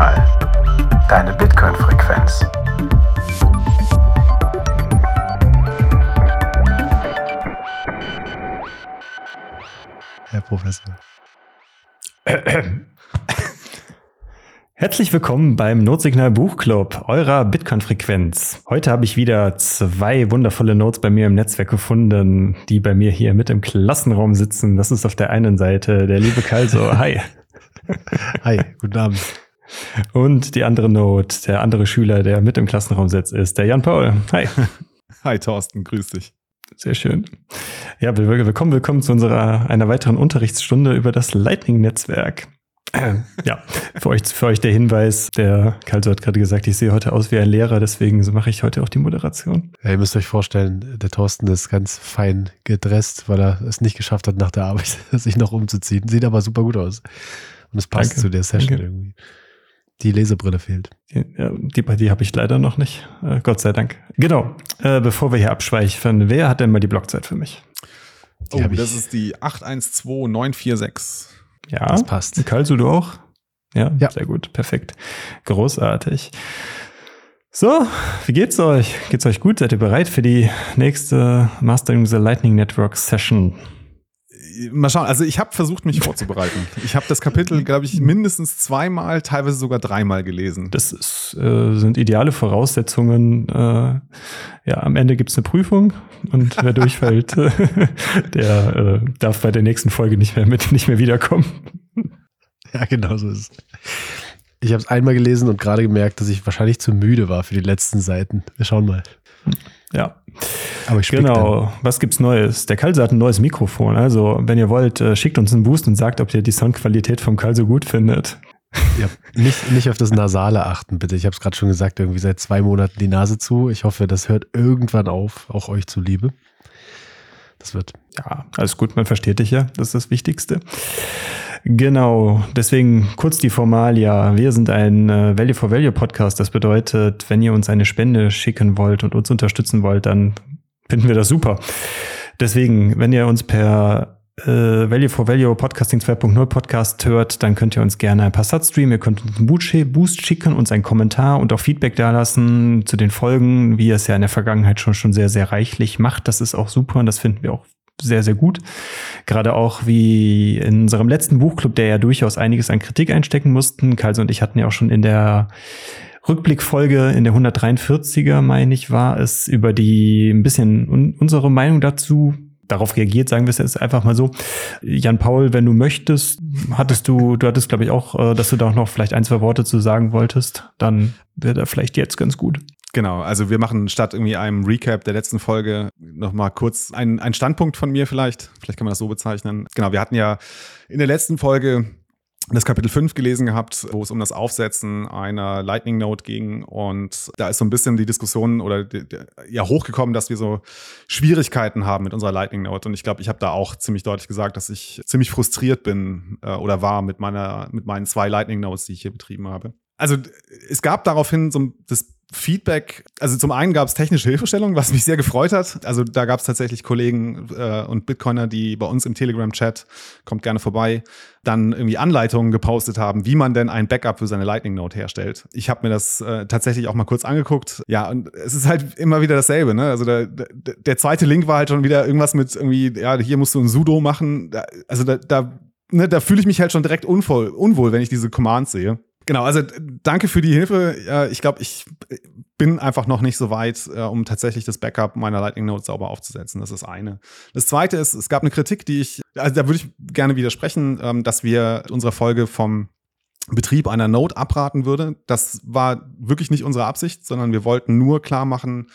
Notsignal. Deine Bitcoin-Frequenz. Herr Professor. Herzlich willkommen beim Notsignal Buchclub, eurer Bitcoin-Frequenz. Heute habe ich wieder zwei wundervolle Notes bei mir im Netzwerk gefunden, die bei mir hier mit im Klassenraum sitzen. Das ist auf der einen Seite der liebe Kalso. Hi. Hi, guten Abend. Und die andere Note, der andere Schüler, der mit im Klassenraum sitzt, ist der Jan Paul. Hi. Hi Thorsten, grüß dich. Sehr schön. Ja, willkommen, willkommen zu unserer einer weiteren Unterrichtsstunde über das Lightning-Netzwerk. Ja, für euch, für euch der Hinweis, der Kalso hat gerade gesagt, ich sehe heute aus wie ein Lehrer, deswegen mache ich heute auch die Moderation. Ja, ihr müsst euch vorstellen, der Thorsten ist ganz fein gedresst, weil er es nicht geschafft hat, nach der Arbeit sich noch umzuziehen. Sieht aber super gut aus. Und es passt Danke. zu der Session Danke. irgendwie. Die Lesebrille fehlt. Ja, die bei dir habe ich leider noch nicht. Äh, Gott sei Dank. Genau. Äh, bevor wir hier abschweifen, wer hat denn mal die Blockzeit für mich? Die oh, das ist die 812946. Ja, das passt. Kalsu, du auch? Ja, ja, sehr gut. Perfekt. Großartig. So, wie geht's euch? Geht's euch gut? Seid ihr bereit für die nächste Mastering the Lightning Network Session? Mal schauen. Also ich habe versucht, mich vorzubereiten. Ich habe das Kapitel, glaube ich, mindestens zweimal, teilweise sogar dreimal gelesen. Das ist, äh, sind ideale Voraussetzungen. Äh, ja, am Ende gibt's eine Prüfung und wer durchfällt, der äh, darf bei der nächsten Folge nicht mehr mit, nicht mehr wiederkommen. Ja, genau so ist es. Ich habe es einmal gelesen und gerade gemerkt, dass ich wahrscheinlich zu müde war für die letzten Seiten. Wir schauen mal. Ja. Aber ich genau. Dann. Was gibt's Neues? Der Kalse hat ein neues Mikrofon. Also, wenn ihr wollt, äh, schickt uns einen Boost und sagt, ob ihr die Soundqualität vom Kalse gut findet. Ja, nicht, nicht auf das Nasale achten, bitte. Ich habe es gerade schon gesagt, irgendwie seit zwei Monaten die Nase zu. Ich hoffe, das hört irgendwann auf, auch euch zuliebe. Das wird. Ja, alles gut, man versteht dich ja. Das ist das Wichtigste. Genau, deswegen kurz die Formalia. Wir sind ein äh, Value for Value Podcast. Das bedeutet, wenn ihr uns eine Spende schicken wollt und uns unterstützen wollt, dann finden wir das super. Deswegen, wenn ihr uns per äh, Value for Value Podcasting 2.0 Podcast hört, dann könnt ihr uns gerne ein paar Satz streamen. Ihr könnt uns einen Boost schicken, uns einen Kommentar und auch Feedback dalassen zu den Folgen, wie ihr es ja in der Vergangenheit schon, schon sehr, sehr reichlich macht. Das ist auch super und das finden wir auch sehr, sehr gut. Gerade auch wie in unserem letzten Buchclub, der ja durchaus einiges an Kritik einstecken mussten. Kalse und ich hatten ja auch schon in der Rückblickfolge in der 143er, meine ich, war es über die ein bisschen un unsere Meinung dazu darauf reagiert, sagen wir es jetzt einfach mal so. Jan Paul, wenn du möchtest, hattest du, du hattest, glaube ich, auch, äh, dass du da auch noch vielleicht ein, zwei Worte zu sagen wolltest, dann wäre da vielleicht jetzt ganz gut. Genau, also wir machen statt irgendwie einem Recap der letzten Folge nochmal kurz einen, einen Standpunkt von mir vielleicht. Vielleicht kann man das so bezeichnen. Genau, wir hatten ja in der letzten Folge das Kapitel 5 gelesen gehabt, wo es um das Aufsetzen einer Lightning Note ging. Und da ist so ein bisschen die Diskussion oder die, die, ja hochgekommen, dass wir so Schwierigkeiten haben mit unserer Lightning Note. Und ich glaube, ich habe da auch ziemlich deutlich gesagt, dass ich ziemlich frustriert bin äh, oder war mit meiner, mit meinen zwei Lightning Notes, die ich hier betrieben habe. Also es gab daraufhin so das Feedback, also zum einen gab es technische Hilfestellung, was mich sehr gefreut hat. Also da gab es tatsächlich Kollegen äh, und Bitcoiner, die bei uns im Telegram-Chat, kommt gerne vorbei, dann irgendwie Anleitungen gepostet haben, wie man denn ein Backup für seine Lightning Note herstellt. Ich habe mir das äh, tatsächlich auch mal kurz angeguckt. Ja, und es ist halt immer wieder dasselbe. Ne? Also der, der, der zweite Link war halt schon wieder irgendwas mit irgendwie, ja, hier musst du ein Sudo machen. Also da, da, ne, da fühle ich mich halt schon direkt unvoll, unwohl, wenn ich diese Commands sehe. Genau, also danke für die Hilfe. Ich glaube, ich bin einfach noch nicht so weit, äh, um tatsächlich das Backup meiner Lightning Notes sauber aufzusetzen. Das ist eine. Das zweite ist, es gab eine Kritik, die ich, also da würde ich gerne widersprechen, ähm, dass wir unsere Folge vom Betrieb einer Node abraten würde. Das war wirklich nicht unsere Absicht, sondern wir wollten nur klar machen,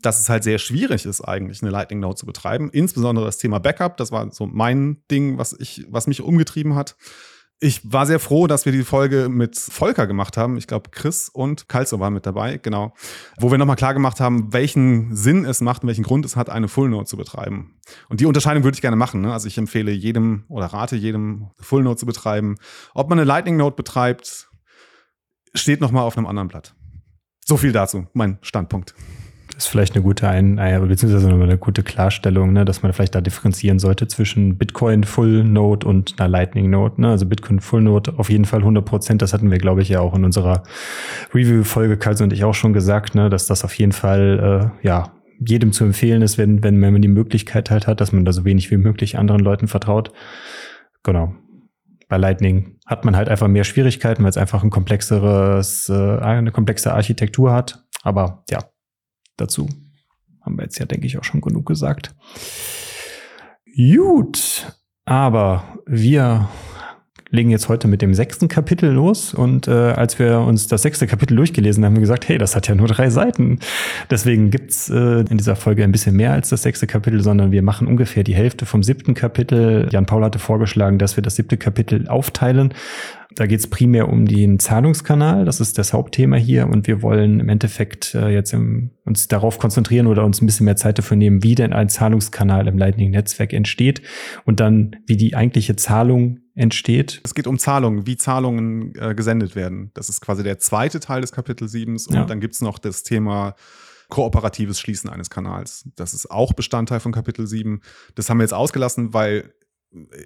dass es halt sehr schwierig ist, eigentlich eine Lightning Node zu betreiben. Insbesondere das Thema Backup, das war so mein Ding, was ich, was mich umgetrieben hat. Ich war sehr froh, dass wir die Folge mit Volker gemacht haben. Ich glaube, Chris und Kalzo waren mit dabei, genau. Wo wir nochmal klar gemacht haben, welchen Sinn es macht und welchen Grund es hat, eine Full Note zu betreiben. Und die Unterscheidung würde ich gerne machen. Ne? Also ich empfehle jedem oder rate jedem, Full Note zu betreiben. Ob man eine Lightning Note betreibt, steht nochmal auf einem anderen Blatt. So viel dazu, mein Standpunkt. Ist vielleicht eine gute Ein beziehungsweise eine gute Klarstellung, ne, dass man vielleicht da differenzieren sollte zwischen Bitcoin Full Node und einer Lightning Node. Ne? Also Bitcoin Full Node auf jeden Fall 100 Prozent. Das hatten wir, glaube ich, ja auch in unserer Review-Folge, Karls und ich auch schon gesagt, ne, dass das auf jeden Fall äh, ja jedem zu empfehlen ist, wenn, wenn man die Möglichkeit halt hat, dass man da so wenig wie möglich anderen Leuten vertraut. Genau. Bei Lightning hat man halt einfach mehr Schwierigkeiten, weil es einfach ein komplexeres, äh, eine komplexe Architektur hat. Aber ja, dazu haben wir jetzt ja, denke ich, auch schon genug gesagt. Gut, aber wir legen jetzt heute mit dem sechsten Kapitel los. Und äh, als wir uns das sechste Kapitel durchgelesen haben, haben wir gesagt, hey, das hat ja nur drei Seiten. Deswegen gibt's äh, in dieser Folge ein bisschen mehr als das sechste Kapitel, sondern wir machen ungefähr die Hälfte vom siebten Kapitel. Jan Paul hatte vorgeschlagen, dass wir das siebte Kapitel aufteilen. Da geht es primär um den Zahlungskanal, das ist das Hauptthema hier und wir wollen im Endeffekt äh, jetzt im, uns darauf konzentrieren oder uns ein bisschen mehr Zeit dafür nehmen, wie denn ein Zahlungskanal im Lightning-Netzwerk entsteht und dann wie die eigentliche Zahlung entsteht. Es geht um Zahlungen, wie Zahlungen äh, gesendet werden. Das ist quasi der zweite Teil des Kapitel 7 und ja. dann gibt es noch das Thema kooperatives Schließen eines Kanals. Das ist auch Bestandteil von Kapitel 7. Das haben wir jetzt ausgelassen, weil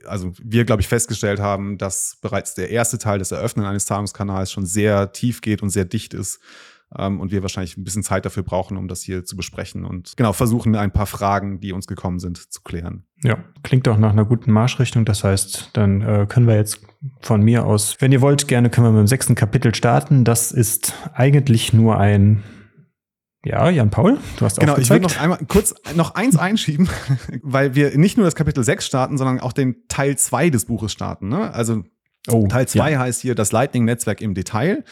also wir, glaube ich, festgestellt haben, dass bereits der erste Teil des Eröffnen eines Zahlungskanals schon sehr tief geht und sehr dicht ist. Ähm, und wir wahrscheinlich ein bisschen Zeit dafür brauchen, um das hier zu besprechen und genau versuchen, ein paar Fragen, die uns gekommen sind, zu klären. Ja, klingt auch nach einer guten Marschrichtung. Das heißt, dann äh, können wir jetzt von mir aus, wenn ihr wollt, gerne können wir mit dem sechsten Kapitel starten. Das ist eigentlich nur ein ja, Jan Paul, du hast Genau, ich will noch einmal kurz noch eins einschieben, weil wir nicht nur das Kapitel 6 starten, sondern auch den Teil 2 des Buches starten. Ne? Also oh, Teil 2 ja. heißt hier das Lightning-Netzwerk im Detail.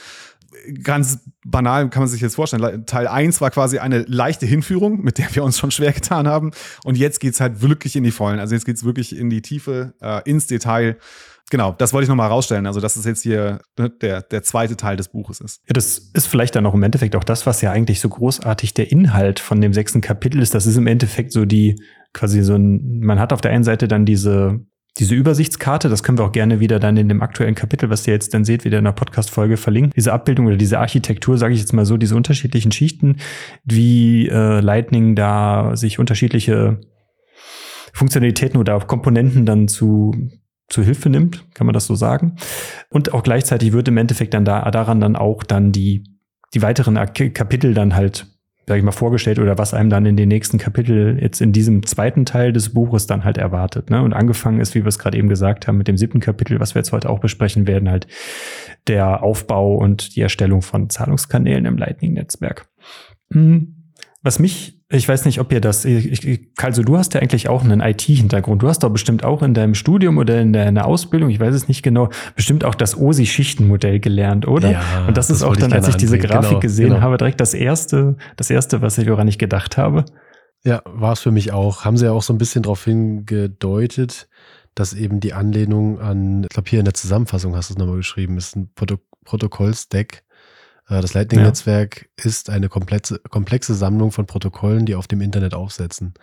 Ganz banal kann man sich jetzt vorstellen. Teil 1 war quasi eine leichte Hinführung, mit der wir uns schon schwer getan haben. Und jetzt geht's halt wirklich in die Vollen. Also jetzt geht's wirklich in die Tiefe, äh, ins Detail genau, das wollte ich nochmal rausstellen. Also, dass es jetzt hier ne, der, der zweite Teil des Buches ist. Ja, das ist vielleicht dann auch im Endeffekt auch das, was ja eigentlich so großartig der Inhalt von dem sechsten Kapitel ist. Das ist im Endeffekt so die, quasi so ein, man hat auf der einen Seite dann diese, diese Übersichtskarte, das können wir auch gerne wieder dann in dem aktuellen Kapitel, was ihr jetzt dann seht, wieder in der Podcast-Folge verlinken. Diese Abbildung oder diese Architektur, sage ich jetzt mal so, diese unterschiedlichen Schichten, wie äh, Lightning da sich unterschiedliche Funktionalitäten oder Komponenten dann zu zu Hilfe nimmt, kann man das so sagen. Und auch gleichzeitig wird im Endeffekt dann da, daran dann auch dann die, die weiteren Kapitel dann halt, sag ich mal, vorgestellt oder was einem dann in den nächsten Kapitel jetzt in diesem zweiten Teil des Buches dann halt erwartet. Ne? Und angefangen ist, wie wir es gerade eben gesagt haben, mit dem siebten Kapitel, was wir jetzt heute auch besprechen werden, halt der Aufbau und die Erstellung von Zahlungskanälen im Lightning-Netzwerk. Hm. Was mich ich weiß nicht, ob ihr das, ich, also du hast ja eigentlich auch einen IT-Hintergrund. Du hast doch bestimmt auch in deinem Studium oder in deiner Ausbildung, ich weiß es nicht genau, bestimmt auch das OSI-Schichtenmodell gelernt, oder? Ja, Und das, das ist auch dann, als ich diese Grafik genau, gesehen genau. habe, direkt das erste, das erste, was ich woran ich gedacht habe. Ja, war es für mich auch. Haben sie ja auch so ein bisschen darauf hingedeutet, dass eben die Anlehnung an, ich glaube hier in der Zusammenfassung hast du es nochmal geschrieben, ist ein Protok Protokollstack das Lightning-Netzwerk ja. ist eine komplexe, komplexe Sammlung von Protokollen, die auf dem Internet aufsetzen.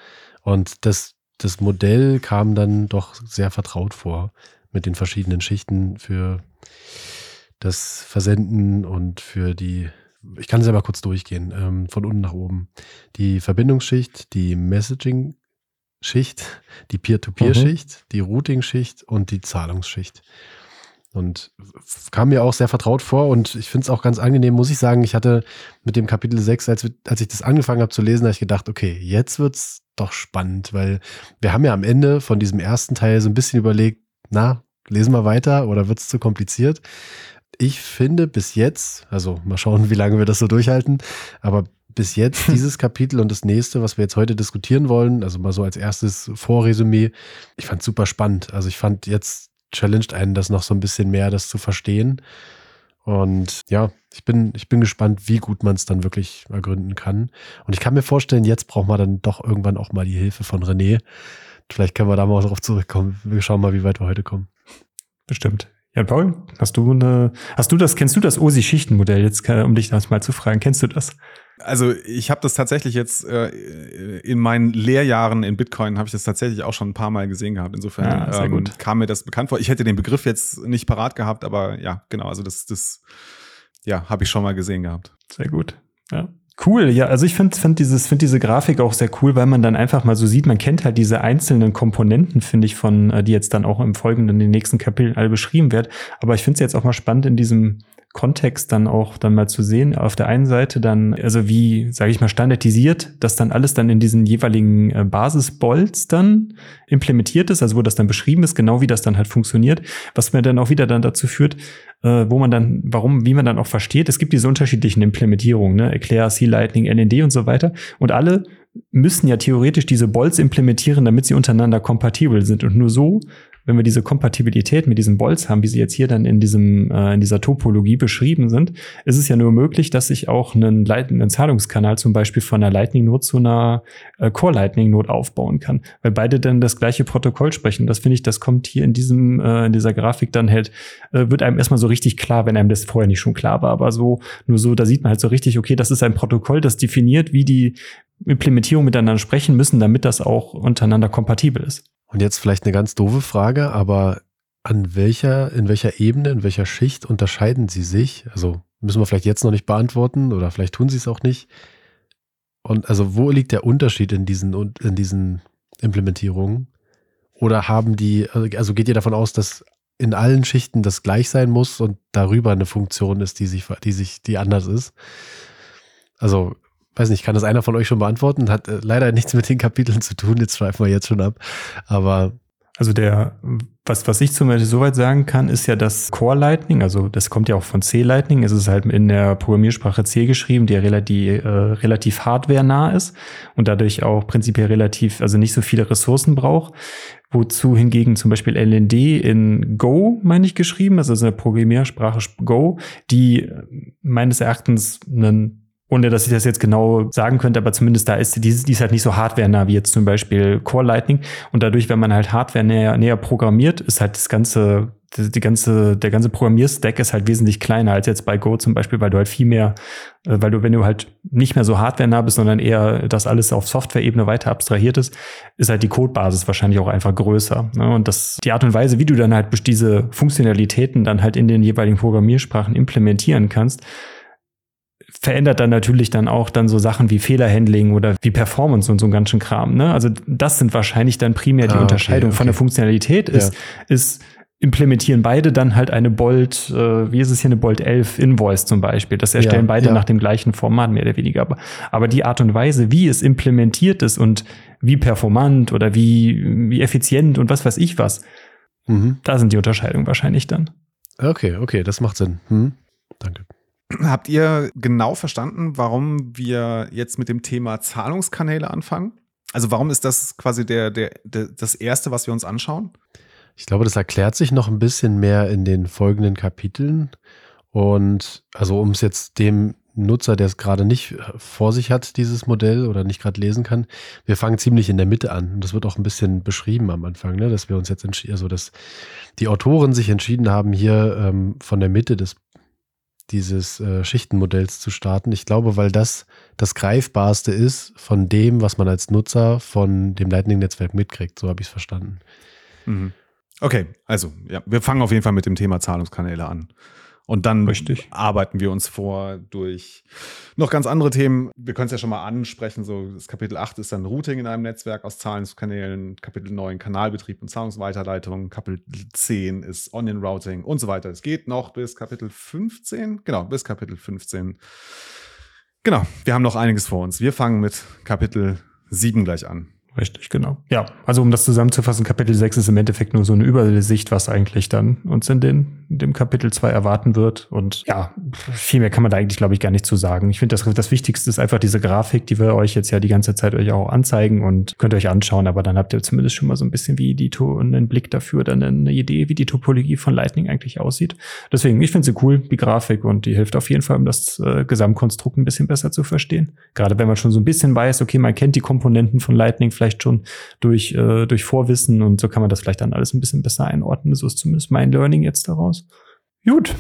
Und das, das Modell kam dann doch sehr vertraut vor mit den verschiedenen Schichten für das Versenden und für die, ich kann es aber kurz durchgehen, ähm, von unten nach oben. Die Verbindungsschicht, die Messaging-Schicht, die Peer-to-Peer-Schicht, mhm. die Routing-Schicht und die Zahlungsschicht. Und kam mir auch sehr vertraut vor und ich finde es auch ganz angenehm, muss ich sagen. Ich hatte mit dem Kapitel 6, als, als ich das angefangen habe zu lesen, habe ich gedacht, okay, jetzt wird es doch spannend, weil wir haben ja am Ende von diesem ersten Teil so ein bisschen überlegt, na, lesen wir weiter oder wird es zu kompliziert? Ich finde bis jetzt, also mal schauen, wie lange wir das so durchhalten, aber bis jetzt dieses Kapitel und das nächste, was wir jetzt heute diskutieren wollen, also mal so als erstes Vorresümee, ich fand super spannend. Also ich fand jetzt challenged einen das noch so ein bisschen mehr, das zu verstehen. Und ja, ich bin, ich bin gespannt, wie gut man es dann wirklich ergründen kann. Und ich kann mir vorstellen, jetzt braucht man dann doch irgendwann auch mal die Hilfe von René. Vielleicht können wir da mal darauf zurückkommen. Wir schauen mal, wie weit wir heute kommen. Bestimmt. Ja, Paul, hast du eine, hast du das, kennst du das OSI-Schichtenmodell? Jetzt, um dich das mal zu fragen, kennst du das? Also ich habe das tatsächlich jetzt äh, in meinen Lehrjahren in Bitcoin habe ich das tatsächlich auch schon ein paar Mal gesehen gehabt. Insofern ja, ähm, kam mir das bekannt vor. Ich hätte den Begriff jetzt nicht parat gehabt, aber ja, genau. Also das, das ja, habe ich schon mal gesehen gehabt. Sehr gut. Ja. Cool, ja, also ich finde find dieses find diese Grafik auch sehr cool, weil man dann einfach mal so sieht, man kennt halt diese einzelnen Komponenten, finde ich, von äh, die jetzt dann auch im folgenden in den nächsten Kapiteln alle beschrieben wird. Aber ich finde es jetzt auch mal spannend in diesem Kontext dann auch dann mal zu sehen. Auf der einen Seite dann, also wie, sage ich mal, standardisiert, dass dann alles dann in diesen jeweiligen äh, Basisbolts dann implementiert ist, also wo das dann beschrieben ist, genau wie das dann halt funktioniert, was mir dann auch wieder dann dazu führt, äh, wo man dann, warum, wie man dann auch versteht, es gibt diese unterschiedlichen Implementierungen, ne, Eclair, C-Lightning, NND und so weiter. Und alle müssen ja theoretisch diese Bolts implementieren, damit sie untereinander kompatibel sind. Und nur so wenn wir diese Kompatibilität mit diesen Bolts haben, wie sie jetzt hier dann in diesem äh, in dieser Topologie beschrieben sind, ist es ja nur möglich, dass ich auch einen, leitenden Zahlungskanal zum Beispiel von einer Lightning Node zu einer äh, Core Lightning Node aufbauen kann, weil beide dann das gleiche Protokoll sprechen. Das finde ich, das kommt hier in diesem äh, in dieser Grafik dann halt äh, wird einem erstmal so richtig klar, wenn einem das vorher nicht schon klar war, aber so nur so, da sieht man halt so richtig, okay, das ist ein Protokoll, das definiert, wie die Implementierung miteinander sprechen müssen, damit das auch untereinander kompatibel ist. Und jetzt vielleicht eine ganz doofe Frage, aber an welcher, in welcher Ebene, in welcher Schicht unterscheiden sie sich? Also müssen wir vielleicht jetzt noch nicht beantworten oder vielleicht tun sie es auch nicht. Und also wo liegt der Unterschied in diesen, in diesen Implementierungen? Oder haben die, also geht ihr davon aus, dass in allen Schichten das gleich sein muss und darüber eine Funktion ist, die sich, die sich, die anders ist? Also weiß nicht, kann das einer von euch schon beantworten? Hat äh, leider nichts mit den Kapiteln zu tun, jetzt schweifen wir jetzt schon ab. Aber. Also der, was, was ich zum Beispiel soweit sagen kann, ist ja das Core Lightning, also das kommt ja auch von C Lightning, es ist halt in der Programmiersprache C geschrieben, die relativ, äh, relativ hardware-nah ist und dadurch auch prinzipiell relativ, also nicht so viele Ressourcen braucht. Wozu hingegen zum Beispiel LND in Go, meine ich, geschrieben ist, also eine Programmiersprache Go, die meines Erachtens einen ohne dass ich das jetzt genau sagen könnte, aber zumindest da ist die, die ist halt nicht so hardware-nah wie jetzt zum Beispiel Core Lightning. Und dadurch, wenn man halt Hardware näher, näher programmiert, ist halt das ganze, die ganze, der ganze Programmierstack ist halt wesentlich kleiner als jetzt bei Go zum Beispiel, weil du halt viel mehr, äh, weil du, wenn du halt nicht mehr so hardware-nah bist, sondern eher das alles auf Software-Ebene weiter abstrahiert ist, ist halt die Codebasis wahrscheinlich auch einfach größer. Ne? Und das, die Art und Weise, wie du dann halt diese Funktionalitäten dann halt in den jeweiligen Programmiersprachen implementieren kannst, verändert dann natürlich dann auch dann so Sachen wie Fehlerhandling oder wie Performance und so einen ganzen Kram. Ne? Also das sind wahrscheinlich dann primär die ah, Unterscheidung okay, okay. von der Funktionalität ist, ja. ist implementieren beide dann halt eine Bolt, äh, wie ist es hier eine Bolt 11 Invoice zum Beispiel. Das erstellen ja, beide ja. nach dem gleichen Format mehr oder weniger. Aber, aber die Art und Weise, wie es implementiert ist und wie performant oder wie, wie effizient und was weiß ich was, mhm. da sind die Unterscheidungen wahrscheinlich dann. Okay, okay, das macht Sinn. Hm. Danke. Habt ihr genau verstanden, warum wir jetzt mit dem Thema Zahlungskanäle anfangen? Also warum ist das quasi der, der, der, das Erste, was wir uns anschauen? Ich glaube, das erklärt sich noch ein bisschen mehr in den folgenden Kapiteln. Und also um es jetzt dem Nutzer, der es gerade nicht vor sich hat, dieses Modell oder nicht gerade lesen kann, wir fangen ziemlich in der Mitte an. Und das wird auch ein bisschen beschrieben am Anfang, ne? dass wir uns jetzt also dass die Autoren sich entschieden haben, hier ähm, von der Mitte des dieses äh, Schichtenmodells zu starten. Ich glaube, weil das das Greifbarste ist von dem, was man als Nutzer von dem Lightning-Netzwerk mitkriegt. So habe ich es verstanden. Mhm. Okay, also ja, wir fangen auf jeden Fall mit dem Thema Zahlungskanäle an. Und dann Richtig. arbeiten wir uns vor durch noch ganz andere Themen. Wir können es ja schon mal ansprechen. So, das Kapitel 8 ist dann Routing in einem Netzwerk aus Zahlungskanälen. Kapitel 9 Kanalbetrieb und Zahlungsweiterleitung. Kapitel 10 ist Onion Routing und so weiter. Es geht noch bis Kapitel 15. Genau, bis Kapitel 15. Genau, wir haben noch einiges vor uns. Wir fangen mit Kapitel 7 gleich an. Richtig, genau. Ja, also um das zusammenzufassen, Kapitel 6 ist im Endeffekt nur so eine Übersicht, was eigentlich dann uns in, den, dem Kapitel 2 erwarten wird. Und ja, viel mehr kann man da eigentlich, glaube ich, gar nicht zu sagen. Ich finde, das, das Wichtigste ist einfach diese Grafik, die wir euch jetzt ja die ganze Zeit euch auch anzeigen und könnt euch anschauen, aber dann habt ihr zumindest schon mal so ein bisschen wie die einen Blick dafür, dann eine Idee, wie die Topologie von Lightning eigentlich aussieht. Deswegen, ich finde sie cool, die Grafik, und die hilft auf jeden Fall, um das äh, Gesamtkonstrukt ein bisschen besser zu verstehen. Gerade wenn man schon so ein bisschen weiß, okay, man kennt die Komponenten von Lightning vielleicht vielleicht schon durch, äh, durch Vorwissen und so kann man das vielleicht dann alles ein bisschen besser einordnen. So ist zumindest mein Learning jetzt daraus. Gut.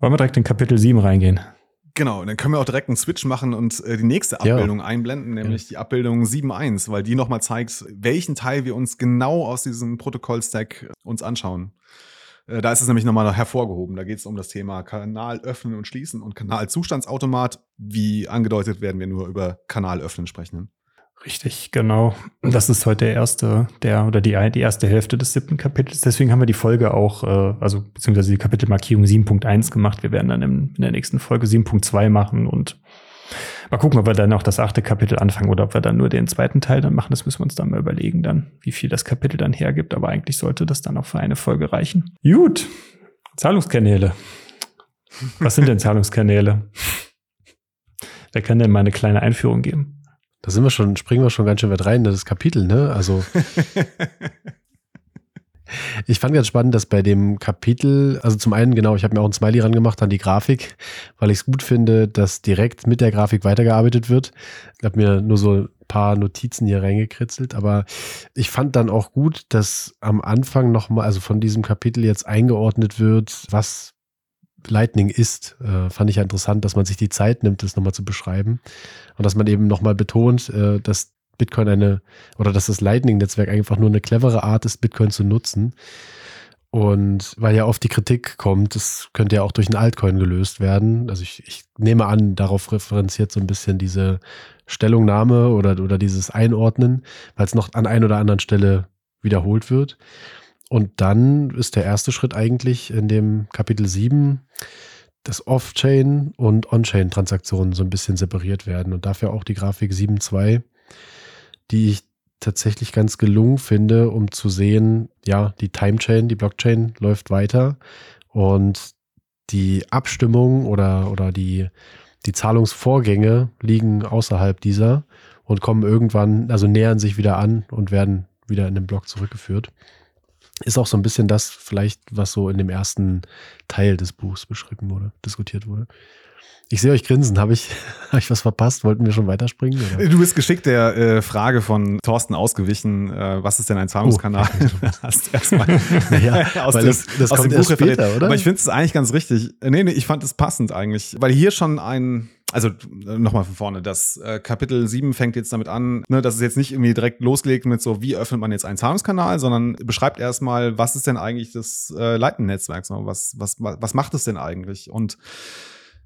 Wollen wir direkt in Kapitel 7 reingehen? Genau, dann können wir auch direkt einen Switch machen und äh, die nächste Abbildung ja. einblenden, nämlich ja. die Abbildung 7.1, weil die nochmal zeigt, welchen Teil wir uns genau aus diesem Protokoll-Stack uns anschauen. Äh, da ist es nämlich nochmal hervorgehoben. Da geht es um das Thema Kanal öffnen und schließen und Kanalzustandsautomat. Wie angedeutet werden wir nur über Kanal öffnen sprechen. Richtig, genau. Das ist heute der erste, der oder die, die erste Hälfte des siebten Kapitels. Deswegen haben wir die Folge auch, äh, also beziehungsweise die Kapitelmarkierung 7.1 gemacht. Wir werden dann in, in der nächsten Folge 7.2 machen und mal gucken, ob wir dann auch das achte Kapitel anfangen oder ob wir dann nur den zweiten Teil dann machen. Das müssen wir uns dann mal überlegen, dann, wie viel das Kapitel dann hergibt. Aber eigentlich sollte das dann auch für eine Folge reichen. Gut. Zahlungskanäle. Was sind denn Zahlungskanäle? Wer kann denn mal eine kleine Einführung geben? Da sind wir schon, springen wir schon ganz schön weit rein in das Kapitel, ne? Also. ich fand ganz spannend, dass bei dem Kapitel, also zum einen, genau, ich habe mir auch ein Smiley rangemacht an die Grafik, weil ich es gut finde, dass direkt mit der Grafik weitergearbeitet wird. Ich habe mir nur so ein paar Notizen hier reingekritzelt, aber ich fand dann auch gut, dass am Anfang nochmal, also von diesem Kapitel jetzt eingeordnet wird, was Lightning ist, äh, fand ich ja interessant, dass man sich die Zeit nimmt, das nochmal zu beschreiben. Und dass man eben nochmal betont, äh, dass Bitcoin eine, oder dass das Lightning-Netzwerk einfach nur eine clevere Art ist, Bitcoin zu nutzen. Und weil ja oft die Kritik kommt, das könnte ja auch durch einen Altcoin gelöst werden. Also ich, ich nehme an, darauf referenziert so ein bisschen diese Stellungnahme oder, oder dieses Einordnen, weil es noch an ein oder anderen Stelle wiederholt wird. Und dann ist der erste Schritt eigentlich in dem Kapitel 7, dass Off-Chain und On-Chain-Transaktionen so ein bisschen separiert werden und dafür auch die Grafik 7.2, die ich tatsächlich ganz gelungen finde, um zu sehen, ja, die Time-Chain, die Blockchain läuft weiter und die Abstimmung oder, oder die, die Zahlungsvorgänge liegen außerhalb dieser und kommen irgendwann, also nähern sich wieder an und werden wieder in den Block zurückgeführt. Ist auch so ein bisschen das vielleicht, was so in dem ersten Teil des Buchs beschrieben wurde, diskutiert wurde. Ich sehe euch grinsen. Habe ich, hab ich was verpasst? Wollten wir schon weiterspringen? Oder? Du bist geschickt der äh, Frage von Thorsten ausgewichen. Äh, was ist denn ein Zahlungskanal? Oh, Hast erstmal naja, aus, dem, das, das aus dem Buch später, oder? Aber ich finde es eigentlich ganz richtig. Äh, nee, nee, ich fand es passend eigentlich. Weil hier schon ein, also nochmal von vorne, das äh, Kapitel 7 fängt jetzt damit an, ne, dass es jetzt nicht irgendwie direkt losgelegt mit so, wie öffnet man jetzt einen Zahlungskanal, sondern beschreibt erstmal, was ist denn eigentlich das äh, Leitennetzwerk, so, was, was, was macht es denn eigentlich? Und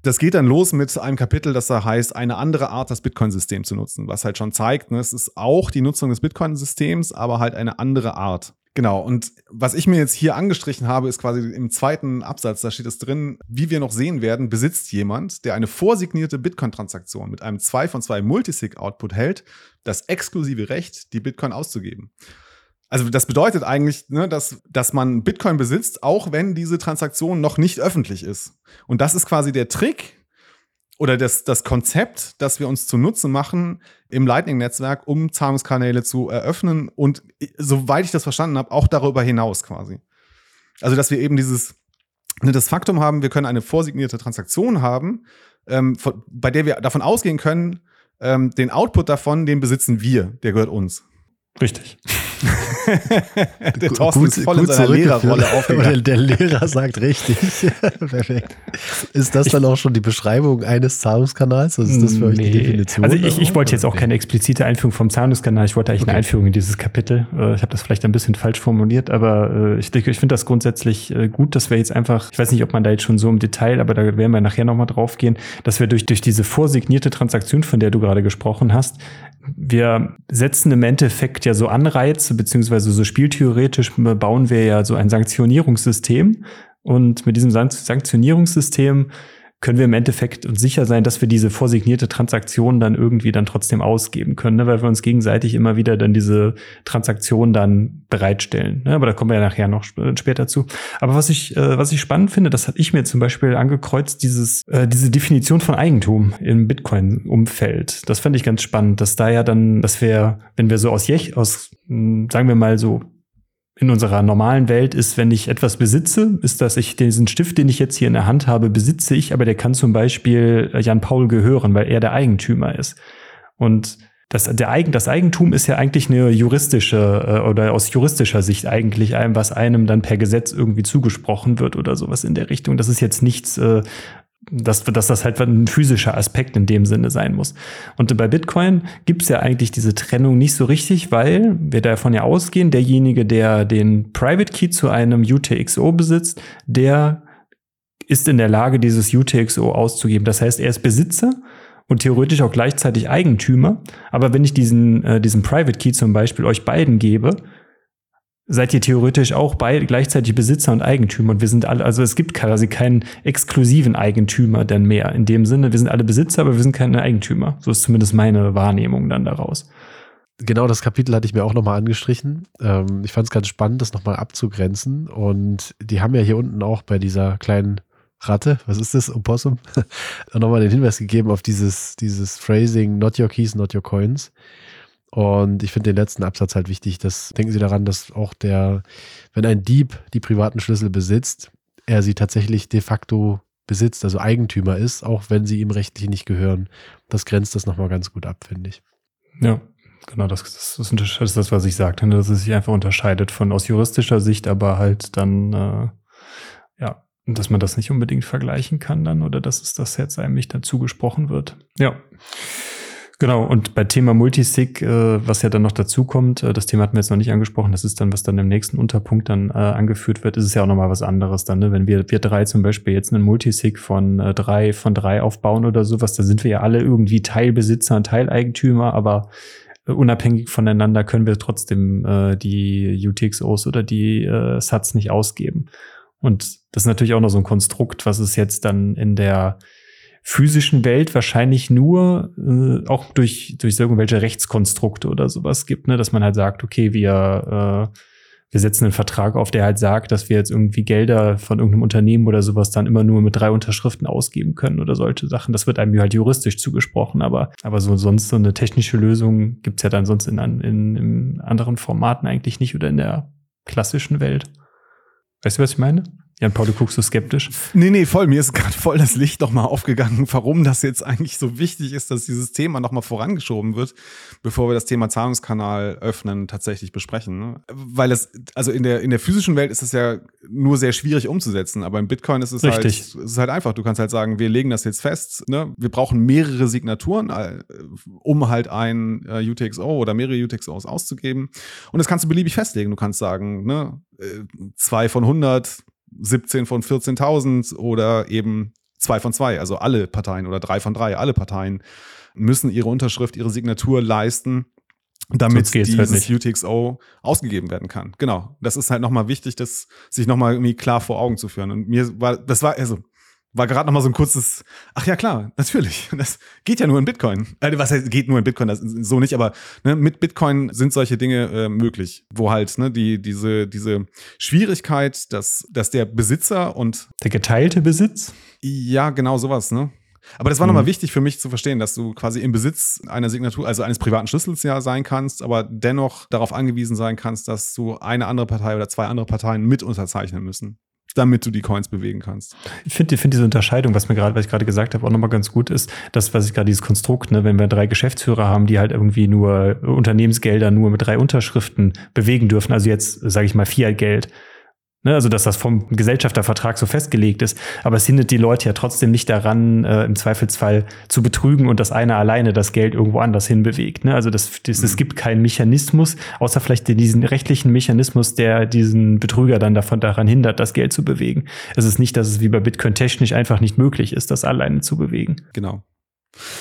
das geht dann los mit einem Kapitel, das da heißt, eine andere Art, das Bitcoin-System zu nutzen, was halt schon zeigt, ne, es ist auch die Nutzung des Bitcoin-Systems, aber halt eine andere Art. Genau, und was ich mir jetzt hier angestrichen habe, ist quasi im zweiten Absatz, da steht es drin, wie wir noch sehen werden, besitzt jemand, der eine vorsignierte Bitcoin-Transaktion mit einem 2 von 2 Multisig-Output hält, das exklusive Recht, die Bitcoin auszugeben. Also das bedeutet eigentlich, ne, dass, dass man Bitcoin besitzt, auch wenn diese Transaktion noch nicht öffentlich ist. Und das ist quasi der Trick, oder das, das Konzept, das wir uns zunutze machen im Lightning-Netzwerk, um Zahlungskanäle zu eröffnen und soweit ich das verstanden habe, auch darüber hinaus quasi. Also, dass wir eben dieses, ne, das Faktum haben, wir können eine vorsignierte Transaktion haben, ähm, von, bei der wir davon ausgehen können, ähm, den Output davon, den besitzen wir, der gehört uns. Richtig. der Thorsten gut, ist voll in seiner Lehrerrolle aufgegangen. Der, Lehrer sagt richtig. Perfekt. Ist das dann auch schon die Beschreibung eines Zahlungskanals? Was ist das für euch nee. die Definition? Also ich, ich wollte jetzt auch keine explizite Einführung vom Zahlungskanal. Ich wollte eigentlich okay. eine Einführung in dieses Kapitel. Äh, ich habe das vielleicht ein bisschen falsch formuliert, aber äh, ich, ich finde das grundsätzlich äh, gut, dass wir jetzt einfach, ich weiß nicht, ob man da jetzt schon so im Detail, aber da werden wir nachher nochmal drauf gehen, dass wir durch, durch diese vorsignierte Transaktion, von der du gerade gesprochen hast, wir setzen im Endeffekt ja so Anreize, beziehungsweise so spieltheoretisch bauen wir ja so ein Sanktionierungssystem. Und mit diesem Sanktionierungssystem können wir im Endeffekt uns sicher sein, dass wir diese vorsignierte Transaktion dann irgendwie dann trotzdem ausgeben können, ne? weil wir uns gegenseitig immer wieder dann diese Transaktion dann bereitstellen. Ne? Aber da kommen wir ja nachher noch später zu. Aber was ich, äh, was ich spannend finde, das hatte ich mir zum Beispiel angekreuzt, dieses, äh, diese Definition von Eigentum im Bitcoin-Umfeld. Das fand ich ganz spannend, dass da ja dann, dass wir, wenn wir so aus, Jech, aus, sagen wir mal so in unserer normalen Welt ist, wenn ich etwas besitze, ist, dass ich diesen Stift, den ich jetzt hier in der Hand habe, besitze ich, aber der kann zum Beispiel Jan Paul gehören, weil er der Eigentümer ist. Und das, der Eigen, das Eigentum ist ja eigentlich eine juristische äh, oder aus juristischer Sicht eigentlich einem, was einem dann per Gesetz irgendwie zugesprochen wird oder sowas in der Richtung. Das ist jetzt nichts, äh, dass, dass das halt ein physischer Aspekt in dem Sinne sein muss. Und bei Bitcoin gibt es ja eigentlich diese Trennung nicht so richtig, weil wir davon ja ausgehen, derjenige, der den Private Key zu einem UTXO besitzt, der ist in der Lage, dieses UTXO auszugeben. Das heißt, er ist Besitzer und theoretisch auch gleichzeitig Eigentümer. Aber wenn ich diesen, äh, diesen Private Key zum Beispiel euch beiden gebe, seid ihr theoretisch auch beide gleichzeitig Besitzer und Eigentümer. Und wir sind alle, also es gibt quasi keinen exklusiven Eigentümer denn mehr. In dem Sinne, wir sind alle Besitzer, aber wir sind keine Eigentümer. So ist zumindest meine Wahrnehmung dann daraus. Genau das Kapitel hatte ich mir auch nochmal angestrichen. Ähm, ich fand es ganz spannend, das nochmal abzugrenzen. Und die haben ja hier unten auch bei dieser kleinen Ratte, was ist das, Opossum, nochmal den Hinweis gegeben auf dieses, dieses Phrasing, not your keys, not your coins. Und ich finde den letzten Absatz halt wichtig. Das denken Sie daran, dass auch der, wenn ein Dieb die privaten Schlüssel besitzt, er sie tatsächlich de facto besitzt, also Eigentümer ist, auch wenn sie ihm rechtlich nicht gehören. Das grenzt das nochmal ganz gut ab, finde ich. Ja, genau, das, das, ist, das ist das, was ich sagte, ne, dass es sich einfach unterscheidet von aus juristischer Sicht, aber halt dann, äh, ja, dass man das nicht unbedingt vergleichen kann dann oder dass es das jetzt einem nicht dazu gesprochen wird. Ja. Genau, und bei Thema Multisig, äh, was ja dann noch dazu kommt, äh, das Thema hatten wir jetzt noch nicht angesprochen, das ist dann, was dann im nächsten Unterpunkt dann äh, angeführt wird, ist es ja auch nochmal was anderes dann, ne? Wenn wir, wir drei zum Beispiel jetzt einen Multisig von äh, drei, von drei aufbauen oder sowas, da sind wir ja alle irgendwie Teilbesitzer und Teileigentümer, aber äh, unabhängig voneinander können wir trotzdem äh, die UTXOs oder die äh, Sats nicht ausgeben. Und das ist natürlich auch noch so ein Konstrukt, was es jetzt dann in der physischen Welt wahrscheinlich nur äh, auch durch, durch irgendwelche Rechtskonstrukte oder sowas gibt, ne? dass man halt sagt, okay, wir, äh, wir setzen einen Vertrag auf, der halt sagt, dass wir jetzt irgendwie Gelder von irgendeinem Unternehmen oder sowas dann immer nur mit drei Unterschriften ausgeben können oder solche Sachen. Das wird einem halt juristisch zugesprochen, aber, aber so sonst so eine technische Lösung gibt's ja dann sonst in, in, in anderen Formaten eigentlich nicht oder in der klassischen Welt. Weißt du, was ich meine? Jan Paul, du guckst so skeptisch. Nee, nee, voll. Mir ist gerade voll das Licht nochmal aufgegangen, warum das jetzt eigentlich so wichtig ist, dass dieses Thema nochmal vorangeschoben wird, bevor wir das Thema Zahlungskanal öffnen, tatsächlich besprechen. Ne? Weil es, also in der, in der physischen Welt ist es ja nur sehr schwierig umzusetzen, aber im Bitcoin ist es halt, es ist halt einfach. Du kannst halt sagen, wir legen das jetzt fest, ne? Wir brauchen mehrere Signaturen, äh, um halt ein äh, UTXO oder mehrere UTXOs auszugeben. Und das kannst du beliebig festlegen. Du kannst sagen, ne, äh, zwei von 100, 17 von 14.000 oder eben zwei von zwei, also alle Parteien oder drei von drei, alle Parteien müssen ihre Unterschrift, ihre Signatur leisten, damit dieses halt UTXO ausgegeben werden kann. Genau. Das ist halt nochmal wichtig, das sich nochmal irgendwie klar vor Augen zu führen. Und mir war, das war, also, war gerade noch mal so ein kurzes, ach ja klar, natürlich, das geht ja nur in Bitcoin. Äh, was heißt, geht nur in Bitcoin, das so nicht, aber ne, mit Bitcoin sind solche Dinge äh, möglich, wo halt ne, die, diese, diese Schwierigkeit, dass, dass der Besitzer und der geteilte Besitz? Ja, genau sowas, ne? Aber das war mhm. nochmal wichtig für mich zu verstehen, dass du quasi im Besitz einer Signatur, also eines privaten Schlüssels ja sein kannst, aber dennoch darauf angewiesen sein kannst, dass du eine andere Partei oder zwei andere Parteien mit unterzeichnen müssen damit du die Coins bewegen kannst. Ich finde find diese Unterscheidung, was mir gerade, was ich gerade gesagt habe, auch nochmal ganz gut ist, das, was ich gerade dieses Konstrukt, ne, wenn wir drei Geschäftsführer haben, die halt irgendwie nur Unternehmensgelder nur mit drei Unterschriften bewegen dürfen, also jetzt sage ich mal Fiat-Geld, Ne, also, dass das vom Gesellschaftervertrag so festgelegt ist. Aber es hindert die Leute ja trotzdem nicht daran, äh, im Zweifelsfall zu betrügen und dass einer alleine das Geld irgendwo anders hinbewegt. Ne? Also, das, das, mhm. es gibt keinen Mechanismus, außer vielleicht diesen rechtlichen Mechanismus, der diesen Betrüger dann davon daran hindert, das Geld zu bewegen. Es ist nicht, dass es wie bei Bitcoin technisch einfach nicht möglich ist, das alleine zu bewegen. Genau.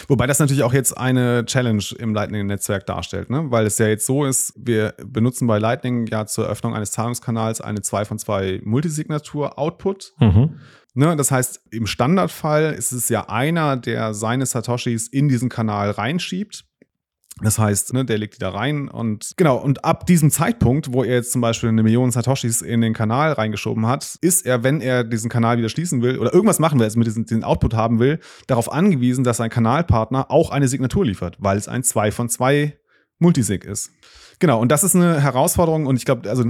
Wobei das natürlich auch jetzt eine Challenge im Lightning-Netzwerk darstellt, ne? weil es ja jetzt so ist, wir benutzen bei Lightning ja zur Öffnung eines Zahlungskanals eine 2 von 2 Multisignatur-Output. Mhm. Ne? Das heißt, im Standardfall ist es ja einer, der seine Satoshis in diesen Kanal reinschiebt das heißt, ne, der legt die da rein und genau, und ab diesem Zeitpunkt, wo er jetzt zum Beispiel eine Million Satoshis in den Kanal reingeschoben hat, ist er, wenn er diesen Kanal wieder schließen will oder irgendwas machen will, also mit diesem den Output haben will, darauf angewiesen, dass sein Kanalpartner auch eine Signatur liefert, weil es ein 2 von 2 Multisig ist. Genau, und das ist eine Herausforderung und ich glaube, also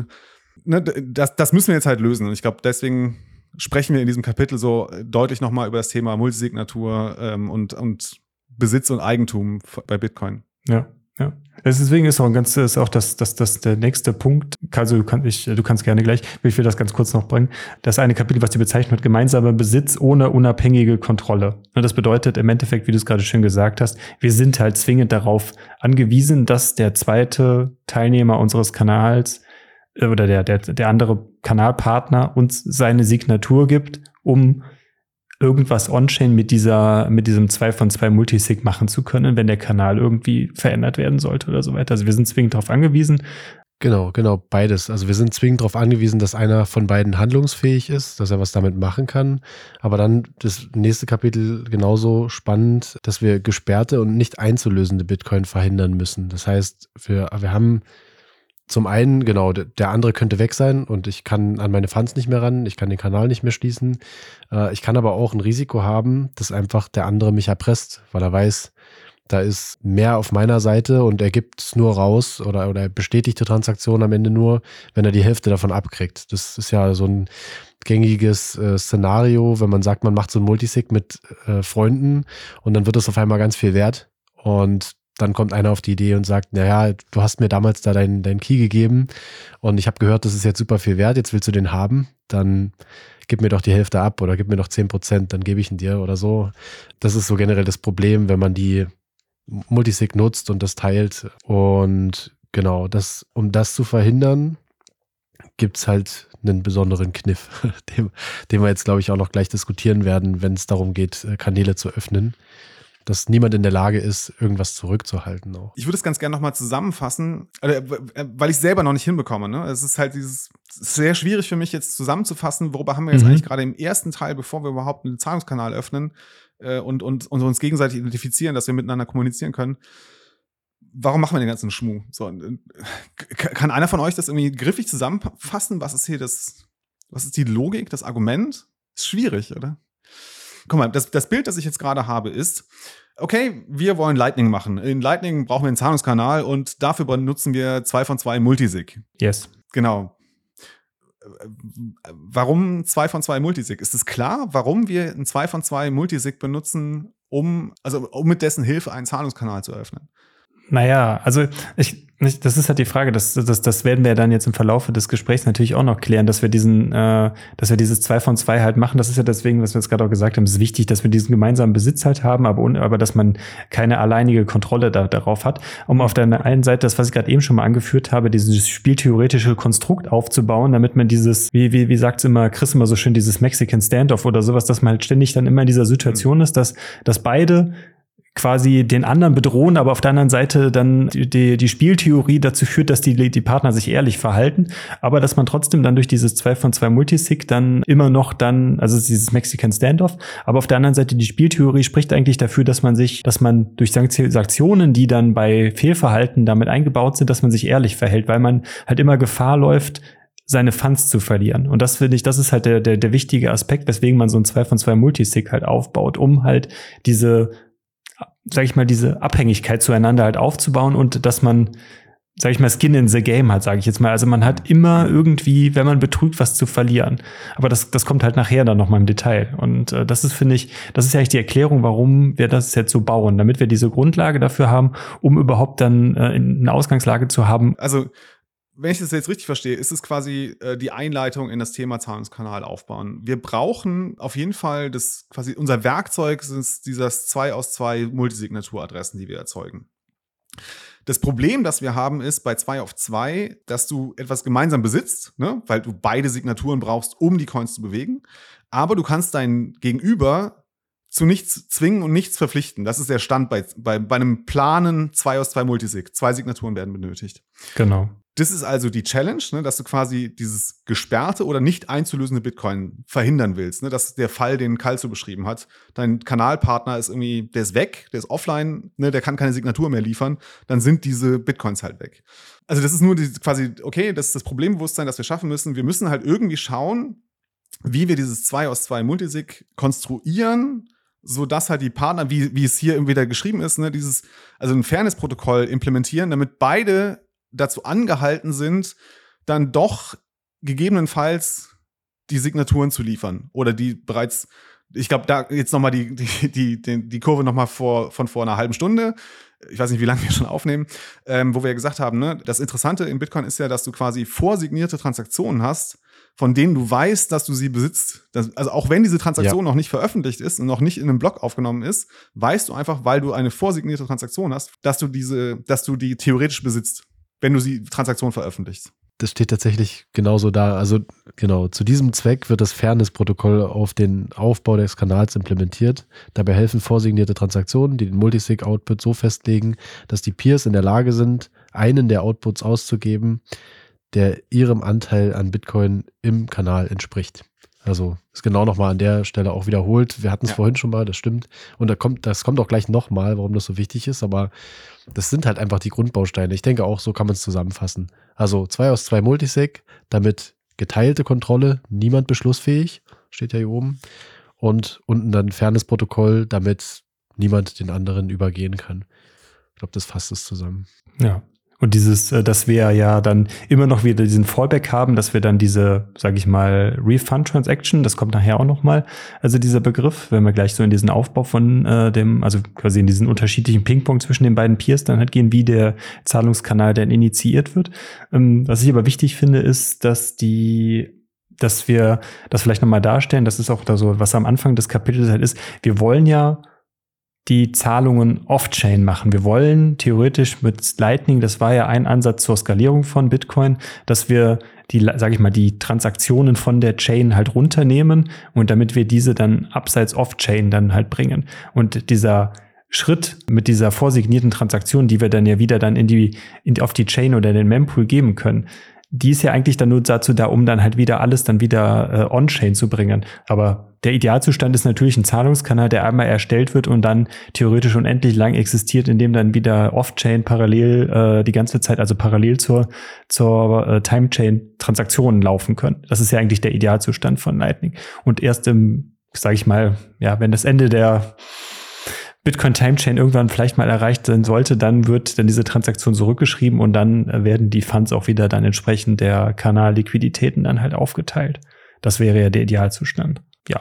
ne, das, das müssen wir jetzt halt lösen und ich glaube, deswegen sprechen wir in diesem Kapitel so deutlich nochmal über das Thema Multisignatur ähm, und, und Besitz und Eigentum bei Bitcoin. Ja. Ja. Deswegen ist auch ein ganz, ist auch das, das, das der nächste Punkt. Also du, kann, ich, du kannst gerne gleich, ich will das ganz kurz noch bringen. Das eine Kapitel, was die bezeichnet gemeinsamer Besitz ohne unabhängige Kontrolle. Das bedeutet im Endeffekt, wie du es gerade schön gesagt hast, wir sind halt zwingend darauf angewiesen, dass der zweite Teilnehmer unseres Kanals äh, oder der, der, der andere Kanalpartner uns seine Signatur gibt, um irgendwas on-chain mit dieser, mit diesem 2 von 2 Multisig machen zu können, wenn der Kanal irgendwie verändert werden sollte oder so weiter. Also wir sind zwingend darauf angewiesen. Genau, genau, beides. Also wir sind zwingend darauf angewiesen, dass einer von beiden handlungsfähig ist, dass er was damit machen kann. Aber dann das nächste Kapitel genauso spannend, dass wir gesperrte und nicht einzulösende Bitcoin verhindern müssen. Das heißt, wir, wir haben zum einen, genau, der andere könnte weg sein und ich kann an meine Funds nicht mehr ran, ich kann den Kanal nicht mehr schließen. Äh, ich kann aber auch ein Risiko haben, dass einfach der andere mich erpresst, weil er weiß, da ist mehr auf meiner Seite und er gibt es nur raus oder, oder bestätigt die Transaktion am Ende nur, wenn er die Hälfte davon abkriegt. Das ist ja so ein gängiges äh, Szenario, wenn man sagt, man macht so ein Multisig mit äh, Freunden und dann wird es auf einmal ganz viel wert. Und dann kommt einer auf die Idee und sagt, naja, du hast mir damals da deinen dein Key gegeben und ich habe gehört, das ist jetzt super viel wert, jetzt willst du den haben, dann gib mir doch die Hälfte ab oder gib mir noch 10 Prozent, dann gebe ich ihn dir oder so. Das ist so generell das Problem, wenn man die Multisig nutzt und das teilt. Und genau, das, um das zu verhindern, gibt es halt einen besonderen Kniff, den, den wir jetzt, glaube ich, auch noch gleich diskutieren werden, wenn es darum geht, Kanäle zu öffnen dass niemand in der Lage ist, irgendwas zurückzuhalten. Auch. Ich würde es ganz gerne nochmal zusammenfassen, äh, weil ich es selber noch nicht hinbekomme. Ne? Es ist halt dieses sehr schwierig für mich jetzt zusammenzufassen, worüber haben wir jetzt mhm. eigentlich gerade im ersten Teil, bevor wir überhaupt einen Zahlungskanal öffnen äh, und, und, und uns gegenseitig identifizieren, dass wir miteinander kommunizieren können. Warum machen wir den ganzen Schmuh? So, äh, kann einer von euch das irgendwie griffig zusammenfassen? Was ist hier das, was ist die Logik, das Argument? Ist schwierig, oder? Guck mal, das, das Bild, das ich jetzt gerade habe, ist, okay, wir wollen Lightning machen. In Lightning brauchen wir einen Zahlungskanal und dafür benutzen wir zwei von zwei Multisig. Yes. Genau. Warum zwei von zwei Multisig? Ist es klar, warum wir ein zwei von zwei Multisig benutzen, um, also um mit dessen Hilfe einen Zahlungskanal zu öffnen? Naja, also ich, das ist halt die Frage, das, das, das werden wir dann jetzt im Verlauf des Gesprächs natürlich auch noch klären, dass wir diesen, äh, dass wir dieses zwei von zwei halt machen. Das ist ja deswegen, was wir jetzt gerade auch gesagt haben, es ist wichtig, dass wir diesen gemeinsamen Besitz halt haben, aber, aber dass man keine alleinige Kontrolle da, darauf hat. Um auf der einen Seite, das, was ich gerade eben schon mal angeführt habe, dieses spieltheoretische Konstrukt aufzubauen, damit man dieses, wie, wie, wie sagt immer Chris immer so schön, dieses Mexican Standoff oder sowas, dass man halt ständig dann immer in dieser Situation ist, dass, dass beide quasi den anderen bedrohen, aber auf der anderen Seite dann die, die Spieltheorie dazu führt, dass die, die Partner sich ehrlich verhalten, aber dass man trotzdem dann durch dieses 2 von 2 Multisig dann immer noch dann, also dieses Mexican Standoff, aber auf der anderen Seite die Spieltheorie spricht eigentlich dafür, dass man sich, dass man durch Sanktionen, die dann bei Fehlverhalten damit eingebaut sind, dass man sich ehrlich verhält, weil man halt immer Gefahr läuft, seine Funds zu verlieren. Und das finde ich, das ist halt der, der, der wichtige Aspekt, weswegen man so ein 2 von 2 Multisig halt aufbaut, um halt diese sag ich mal, diese Abhängigkeit zueinander halt aufzubauen und dass man, sag ich mal, Skin in the Game hat, sage ich jetzt mal. Also man hat immer irgendwie, wenn man betrügt, was zu verlieren. Aber das, das kommt halt nachher dann nochmal im Detail. Und äh, das ist, finde ich, das ist ja eigentlich die Erklärung, warum wir das jetzt so bauen, damit wir diese Grundlage dafür haben, um überhaupt dann äh, eine Ausgangslage zu haben. Also wenn ich das jetzt richtig verstehe, ist es quasi äh, die Einleitung in das Thema Zahlungskanal aufbauen. Wir brauchen auf jeden Fall das quasi unser Werkzeug sind dieses zwei aus zwei Multisignaturadressen, die wir erzeugen. Das Problem, das wir haben, ist bei zwei auf zwei, dass du etwas gemeinsam besitzt, ne? weil du beide Signaturen brauchst, um die Coins zu bewegen. Aber du kannst dein Gegenüber zu nichts zwingen und nichts verpflichten. Das ist der Stand bei, bei, bei einem Planen zwei aus zwei Multisig. Zwei Signaturen werden benötigt. Genau. Das ist also die Challenge, ne, dass du quasi dieses gesperrte oder nicht einzulösende Bitcoin verhindern willst. Ne? Das ist der Fall, den Kalzo beschrieben hat. Dein Kanalpartner ist irgendwie, der ist weg, der ist offline, ne, der kann keine Signatur mehr liefern. Dann sind diese Bitcoins halt weg. Also das ist nur die, quasi, okay, das ist das Problembewusstsein, das wir schaffen müssen. Wir müssen halt irgendwie schauen, wie wir dieses 2 aus 2 Multisig konstruieren, so dass halt die Partner, wie, wie es hier da geschrieben ist, ne, dieses, also ein Fairness-Protokoll implementieren, damit beide dazu angehalten sind, dann doch gegebenenfalls die Signaturen zu liefern oder die bereits ich glaube, da jetzt nochmal die, die, die, die Kurve nochmal vor, von vor einer halben Stunde. ich weiß nicht, wie lange wir schon aufnehmen, ähm, wo wir gesagt haben, ne, das Interessante in Bitcoin ist ja, dass du quasi vorsignierte Transaktionen hast, von denen du weißt, dass du sie besitzt. Das, also auch wenn diese Transaktion ja. noch nicht veröffentlicht ist und noch nicht in einem Blog aufgenommen ist, weißt du einfach, weil du eine vorsignierte Transaktion hast, dass du diese, dass du die theoretisch besitzt, wenn du sie Transaktion veröffentlichst das steht tatsächlich genauso da. Also genau, zu diesem Zweck wird das Fairness-Protokoll auf den Aufbau des Kanals implementiert. Dabei helfen vorsignierte Transaktionen, die den Multisig-Output so festlegen, dass die Peers in der Lage sind, einen der Outputs auszugeben, der ihrem Anteil an Bitcoin im Kanal entspricht. Also ist genau nochmal an der Stelle auch wiederholt. Wir hatten es ja. vorhin schon mal, das stimmt. Und da kommt, das kommt auch gleich nochmal, warum das so wichtig ist. Aber das sind halt einfach die Grundbausteine. Ich denke auch, so kann man es zusammenfassen. Also zwei aus zwei Multisig, damit geteilte Kontrolle, niemand beschlussfähig, steht ja hier oben. Und unten dann Fairness-Protokoll, damit niemand den anderen übergehen kann. Ich glaube, das fasst es zusammen. Ja, und dieses, äh, dass wir ja dann immer noch wieder diesen Fallback haben, dass wir dann diese, sage ich mal, Refund-Transaction, das kommt nachher auch noch mal, also dieser Begriff, wenn wir gleich so in diesen Aufbau von äh, dem, also quasi in diesen unterschiedlichen Ping-Pong zwischen den beiden Peers dann halt gehen, wie der Zahlungskanal dann initiiert wird. Ähm, was ich aber wichtig finde, ist, dass die dass wir das vielleicht nochmal darstellen, das ist auch da so, was am Anfang des Kapitels halt ist, wir wollen ja die Zahlungen off-chain machen. Wir wollen theoretisch mit Lightning, das war ja ein Ansatz zur Skalierung von Bitcoin, dass wir die, sage ich mal, die Transaktionen von der Chain halt runternehmen und damit wir diese dann abseits off-chain dann halt bringen. Und dieser Schritt mit dieser vorsignierten Transaktion, die wir dann ja wieder dann in die, in, auf die Chain oder den Mempool geben können, die ist ja eigentlich dann nur dazu da, um dann halt wieder alles dann wieder äh, on-chain zu bringen. Aber der Idealzustand ist natürlich ein Zahlungskanal, der einmal erstellt wird und dann theoretisch unendlich lang existiert, indem dann wieder off-chain parallel äh, die ganze Zeit, also parallel zur, zur äh, Time-Chain Transaktionen laufen können. Das ist ja eigentlich der Idealzustand von Lightning. Und erst im, sage ich mal, ja, wenn das Ende der Bitcoin Time Chain irgendwann vielleicht mal erreicht sein sollte, dann wird dann diese Transaktion zurückgeschrieben und dann äh, werden die Funds auch wieder dann entsprechend der Kanalliquiditäten dann halt aufgeteilt. Das wäre ja der Idealzustand. Ja.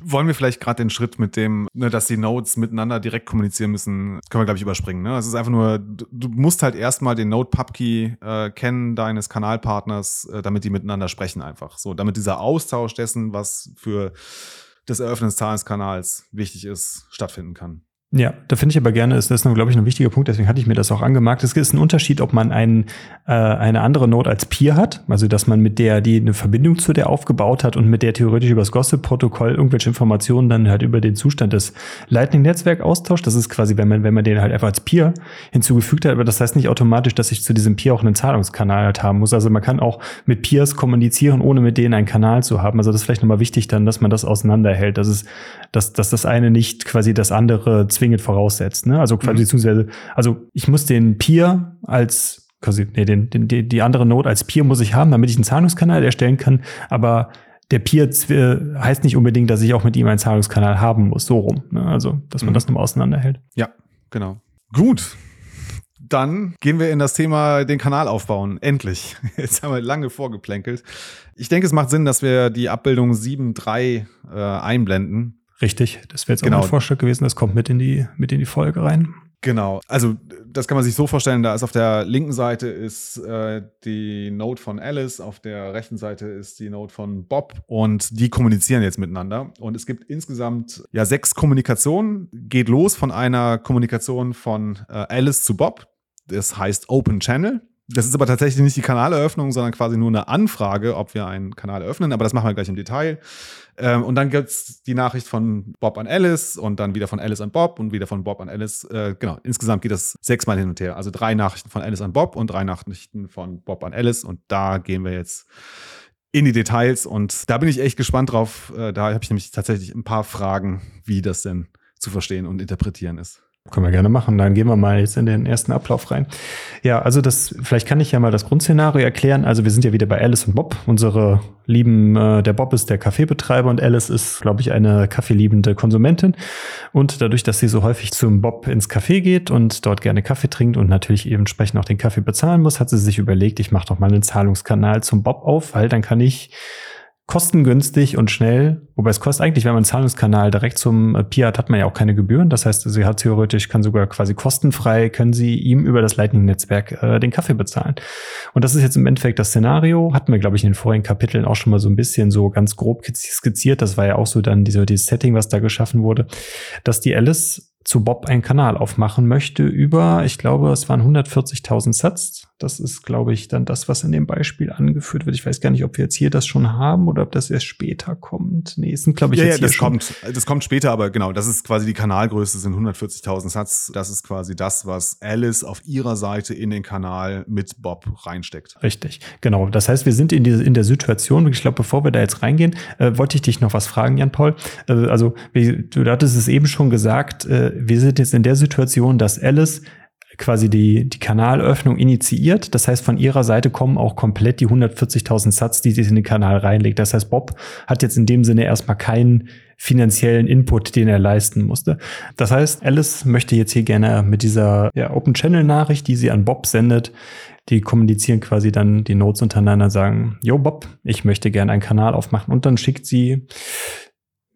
Wollen wir vielleicht gerade den Schritt mit dem, ne, dass die Nodes miteinander direkt kommunizieren müssen, können wir, glaube ich, überspringen. Ne? Es ist einfach nur, du musst halt erstmal den Node Pubkey äh, kennen deines Kanalpartners, äh, damit die miteinander sprechen einfach. So, damit dieser Austausch dessen, was für das Eröffnen des Zahlungskanals wichtig ist, stattfinden kann. Ja, da finde ich aber gerne, ist das, glaube ich, ein wichtiger Punkt, deswegen hatte ich mir das auch angemerkt. Es ist ein Unterschied, ob man einen, äh, eine andere Node als Peer hat, also dass man mit der, die eine Verbindung zu der aufgebaut hat und mit der theoretisch über das Gossip-Protokoll irgendwelche Informationen dann halt über den Zustand des Lightning-Netzwerk austauscht. Das ist quasi, wenn man, wenn man den halt einfach als Peer hinzugefügt hat, aber das heißt nicht automatisch, dass ich zu diesem Peer auch einen Zahlungskanal halt haben muss. Also man kann auch mit Peers kommunizieren, ohne mit denen einen Kanal zu haben. Also das ist vielleicht nochmal wichtig dann, dass man das auseinanderhält, dass es, dass, dass das eine nicht quasi das andere zwingend voraussetzt. Ne? Also quasi, mhm. beziehungsweise, also ich muss den Peer als quasi, nee, den, den, die, die andere Node als Peer muss ich haben, damit ich einen Zahlungskanal erstellen kann, aber der Peer heißt nicht unbedingt, dass ich auch mit ihm einen Zahlungskanal haben muss, so rum. Ne? Also, dass man mhm. das nochmal auseinanderhält. Ja, genau. Gut. Dann gehen wir in das Thema den Kanal aufbauen. Endlich. Jetzt haben wir lange vorgeplänkelt. Ich denke, es macht Sinn, dass wir die Abbildung 7.3 äh, einblenden. Richtig, das wäre jetzt genau. auch mein Vorschlag gewesen, das kommt mit in die, mit in die Folge rein. Genau, also das kann man sich so vorstellen, da ist auf der linken Seite ist äh, die Note von Alice, auf der rechten Seite ist die Note von Bob und die kommunizieren jetzt miteinander. Und es gibt insgesamt ja sechs Kommunikationen, geht los von einer Kommunikation von äh, Alice zu Bob, das heißt Open Channel. Das ist aber tatsächlich nicht die Kanaleröffnung, sondern quasi nur eine Anfrage, ob wir einen Kanal eröffnen. Aber das machen wir gleich im Detail. Ähm, und dann gibt's die Nachricht von Bob an Alice und dann wieder von Alice an Bob und wieder von Bob an Alice. Äh, genau, insgesamt geht das sechsmal hin und her. Also drei Nachrichten von Alice an Bob und drei Nachrichten von Bob an Alice. Und da gehen wir jetzt in die Details. Und da bin ich echt gespannt drauf. Äh, da habe ich nämlich tatsächlich ein paar Fragen, wie das denn zu verstehen und interpretieren ist. Können wir gerne machen. Dann gehen wir mal jetzt in den ersten Ablauf rein. Ja, also das, vielleicht kann ich ja mal das Grundszenario erklären. Also wir sind ja wieder bei Alice und Bob. Unsere lieben, äh, der Bob ist der Kaffeebetreiber und Alice ist, glaube ich, eine kaffeeliebende Konsumentin. Und dadurch, dass sie so häufig zum Bob ins Café geht und dort gerne Kaffee trinkt und natürlich entsprechend auch den Kaffee bezahlen muss, hat sie sich überlegt, ich mache doch mal einen Zahlungskanal zum Bob auf, weil dann kann ich kostengünstig und schnell. Wobei es kostet eigentlich, wenn man einen Zahlungskanal direkt zum äh, Pi hat, hat man ja auch keine Gebühren. Das heißt, sie hat theoretisch, kann sogar quasi kostenfrei, können sie ihm über das Lightning-Netzwerk äh, den Kaffee bezahlen. Und das ist jetzt im Endeffekt das Szenario. Hatten wir, glaube ich, in den vorigen Kapiteln auch schon mal so ein bisschen so ganz grob skizziert. Das war ja auch so dann diese, dieses Setting, was da geschaffen wurde, dass die Alice zu Bob einen Kanal aufmachen möchte über, ich glaube, es waren 140.000 Satz. Das ist, glaube ich, dann das, was in dem Beispiel angeführt wird. Ich weiß gar nicht, ob wir jetzt hier das schon haben oder ob das erst später kommt. Nee, es sind, glaube ich, ja, jetzt ja, das schon. kommt, das kommt später, aber genau, das ist quasi die Kanalgröße, sind 140.000 Satz. Das ist quasi das, was Alice auf ihrer Seite in den Kanal mit Bob reinsteckt. Richtig, genau. Das heißt, wir sind in, die, in der Situation, ich glaube, bevor wir da jetzt reingehen, äh, wollte ich dich noch was fragen, Jan-Paul. Äh, also, wie, du hattest es eben schon gesagt, äh, wir sind jetzt in der Situation, dass Alice quasi die, die Kanalöffnung initiiert. Das heißt, von ihrer Seite kommen auch komplett die 140.000 Satz, die sie in den Kanal reinlegt. Das heißt, Bob hat jetzt in dem Sinne erstmal keinen finanziellen Input, den er leisten musste. Das heißt, Alice möchte jetzt hier gerne mit dieser ja, Open Channel Nachricht, die sie an Bob sendet, die kommunizieren quasi dann die Notes untereinander, sagen, yo Bob, ich möchte gerne einen Kanal aufmachen und dann schickt sie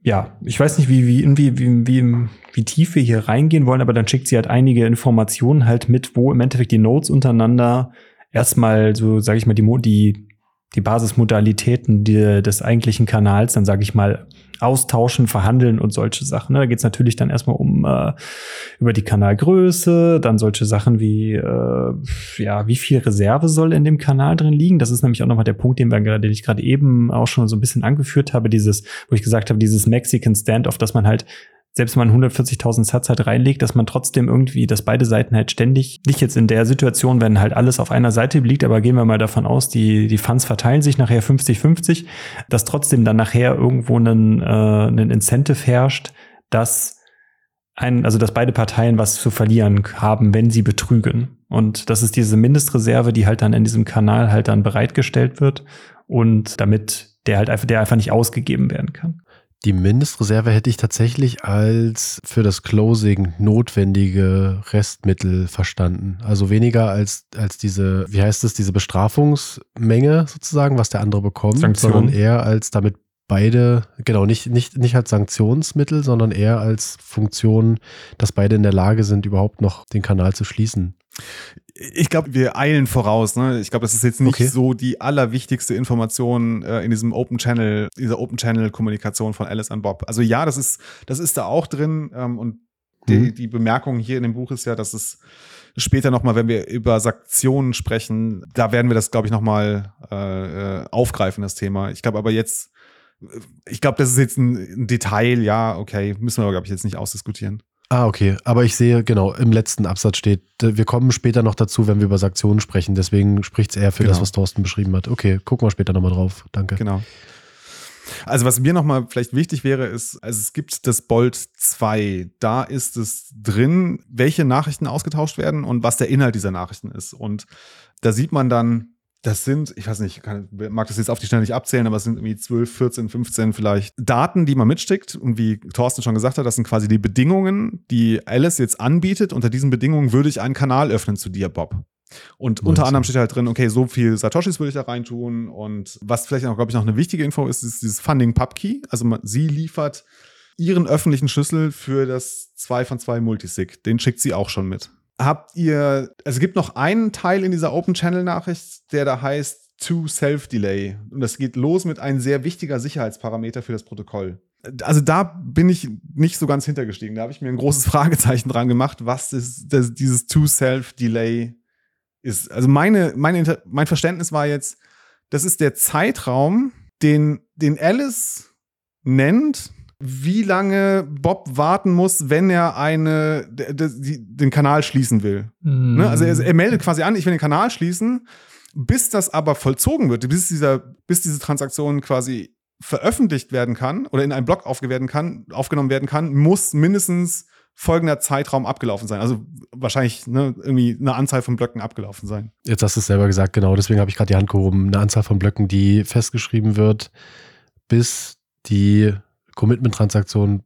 ja, ich weiß nicht, wie, wie, wie, wie, wie, wie tief wir hier reingehen wollen, aber dann schickt sie halt einige Informationen halt mit, wo im Endeffekt die Nodes untereinander erstmal so, sage ich mal, die, die, die Basismodalitäten die, des eigentlichen Kanals, dann sage ich mal, austauschen, verhandeln und solche Sachen. Ne? Da geht es natürlich dann erstmal um äh, über die Kanalgröße, dann solche Sachen wie äh, ja, wie viel Reserve soll in dem Kanal drin liegen. Das ist nämlich auch nochmal der Punkt, den, wir, den ich gerade eben auch schon so ein bisschen angeführt habe, dieses, wo ich gesagt habe, dieses Mexican Standoff, dass man halt selbst wenn man 140.000 Satz halt reinlegt, dass man trotzdem irgendwie, dass beide Seiten halt ständig, nicht jetzt in der Situation, wenn halt alles auf einer Seite liegt, aber gehen wir mal davon aus, die, die Funds verteilen sich nachher 50-50, dass trotzdem dann nachher irgendwo ein, äh, ein Incentive herrscht, dass ein, also dass beide Parteien was zu verlieren haben, wenn sie betrügen. Und das ist diese Mindestreserve, die halt dann in diesem Kanal halt dann bereitgestellt wird und damit der halt einfach, der einfach nicht ausgegeben werden kann. Die Mindestreserve hätte ich tatsächlich als für das Closing notwendige Restmittel verstanden. Also weniger als, als diese, wie heißt es, diese Bestrafungsmenge sozusagen, was der andere bekommt, Sanktion. sondern eher als damit beide, genau, nicht, nicht, nicht als Sanktionsmittel, sondern eher als Funktion, dass beide in der Lage sind, überhaupt noch den Kanal zu schließen. Ich glaube, wir eilen voraus. Ne? Ich glaube, das ist jetzt nicht okay. so die allerwichtigste Information äh, in diesem Open Channel, dieser Open Channel Kommunikation von Alice an Bob. Also ja, das ist, das ist da auch drin. Ähm, und die, mhm. die Bemerkung hier in dem Buch ist ja, dass es später nochmal, wenn wir über Sanktionen sprechen, da werden wir das, glaube ich, nochmal äh, äh, aufgreifen, das Thema. Ich glaube aber jetzt, ich glaube, das ist jetzt ein, Detail, ja, okay, müssen wir aber, glaube ich, jetzt nicht ausdiskutieren. Ah, okay. Aber ich sehe, genau, im letzten Absatz steht, wir kommen später noch dazu, wenn wir über Sanktionen sprechen. Deswegen spricht es eher für genau. das, was Thorsten beschrieben hat. Okay, gucken wir später nochmal drauf. Danke. Genau. Also was mir nochmal vielleicht wichtig wäre, ist, also es gibt das Bolt 2. Da ist es drin, welche Nachrichten ausgetauscht werden und was der Inhalt dieser Nachrichten ist. Und da sieht man dann, das sind, ich weiß nicht, ich kann, mag das jetzt auf die Schnelle nicht abzählen, aber es sind irgendwie 12, 14, 15 vielleicht Daten, die man mitschickt. Und wie Thorsten schon gesagt hat, das sind quasi die Bedingungen, die Alice jetzt anbietet. Unter diesen Bedingungen würde ich einen Kanal öffnen zu dir, Bob. Und unter 19. anderem steht halt drin, okay, so viel Satoshis würde ich da reintun. Und was vielleicht auch, glaube ich, noch eine wichtige Info ist, ist dieses Funding Pub Key. Also man, sie liefert ihren öffentlichen Schlüssel für das 2 von 2 Multisig. Den schickt sie auch schon mit habt ihr, also es gibt noch einen Teil in dieser Open Channel Nachricht, der da heißt To Self-Delay. Und das geht los mit einem sehr wichtiger Sicherheitsparameter für das Protokoll. Also da bin ich nicht so ganz hintergestiegen. Da habe ich mir ein großes Fragezeichen dran gemacht, was ist das, dieses To Self-Delay ist. Also meine, meine, mein Verständnis war jetzt, das ist der Zeitraum, den, den Alice nennt, wie lange Bob warten muss, wenn er eine, den Kanal schließen will. Mm. Also er, er, meldet quasi an, ich will den Kanal schließen. Bis das aber vollzogen wird, bis, dieser, bis diese Transaktion quasi veröffentlicht werden kann oder in einen Blog aufgenommen kann, aufgenommen werden kann, muss mindestens folgender Zeitraum abgelaufen sein. Also wahrscheinlich ne, irgendwie eine Anzahl von Blöcken abgelaufen sein. Jetzt hast du es selber gesagt, genau. Deswegen habe ich gerade die Hand gehoben. Eine Anzahl von Blöcken, die festgeschrieben wird, bis die Commitment-Transaktion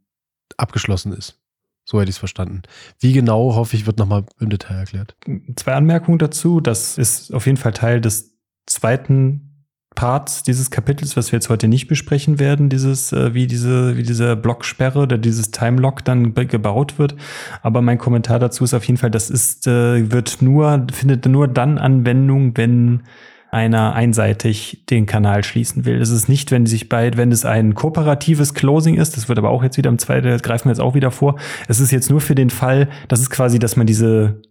abgeschlossen ist. So hätte ich es verstanden. Wie genau, hoffe ich, wird nochmal im Detail erklärt. Zwei Anmerkungen dazu. Das ist auf jeden Fall Teil des zweiten Parts dieses Kapitels, was wir jetzt heute nicht besprechen werden, dieses, äh, wie diese, wie diese Blocksperre oder dieses Timelock dann gebaut wird. Aber mein Kommentar dazu ist auf jeden Fall, das ist, äh, wird nur, findet nur dann Anwendung, wenn einer einseitig den Kanal schließen will. Das ist nicht, wenn sich bei, wenn es ein kooperatives Closing ist, das wird aber auch jetzt wieder im zweiten, das greifen wir jetzt auch wieder vor. Es ist jetzt nur für den Fall, das ist quasi, dass man diese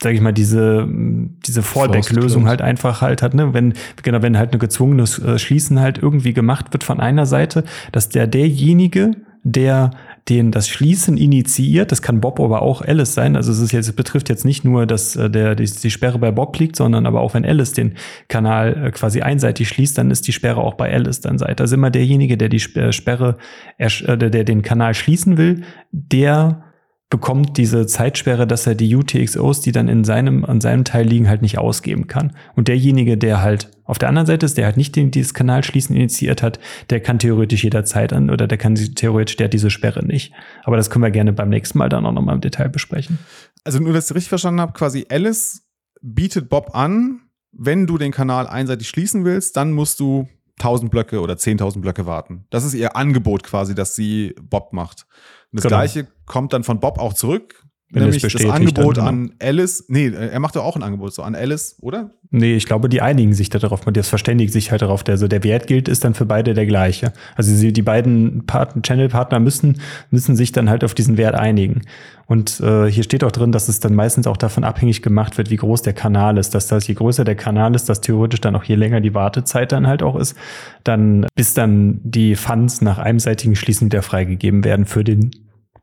sag ich mal, diese, diese Fallback-Lösung halt einfach halt hat, ne, wenn, genau, wenn halt ein gezwungenes äh, Schließen halt irgendwie gemacht wird von einer Seite, dass der derjenige, der den das Schließen initiiert, das kann Bob aber auch Alice sein, also es ist jetzt, es betrifft jetzt nicht nur, dass äh, der, die, die Sperre bei Bob liegt, sondern aber auch wenn Alice den Kanal äh, quasi einseitig schließt, dann ist die Sperre auch bei Alice dann Seite. Also immer derjenige, der die Sperre, äh, der den Kanal schließen will, der bekommt diese Zeitsperre, dass er die UTXOs, die dann in seinem, an seinem Teil liegen, halt nicht ausgeben kann. Und derjenige, der halt auf der anderen Seite ist, der halt nicht den, dieses Kanalschließen initiiert hat, der kann theoretisch jederzeit an oder der kann theoretisch, der hat diese Sperre nicht. Aber das können wir gerne beim nächsten Mal dann auch nochmal im Detail besprechen. Also nur, dass ich richtig verstanden habe, quasi Alice bietet Bob an, wenn du den Kanal einseitig schließen willst, dann musst du 1000 Blöcke oder 10.000 Blöcke warten. Das ist ihr Angebot quasi, dass sie Bob macht. Und das genau. gleiche kommt dann von Bob auch zurück. Wenn nämlich das Angebot an Alice, nee, er macht ja auch ein Angebot so an Alice, oder? Nee, ich glaube, die einigen sich da darauf, das verständigt sich halt darauf, der, also der Wert gilt, ist dann für beide der gleiche. Also sie, die beiden Channel-Partner müssen, müssen sich dann halt auf diesen Wert einigen. Und äh, hier steht auch drin, dass es dann meistens auch davon abhängig gemacht wird, wie groß der Kanal ist. Dass das, je größer der Kanal ist, dass theoretisch dann auch je länger die Wartezeit dann halt auch ist, dann bis dann die Funds nach einseitigen Schließen wieder freigegeben werden für den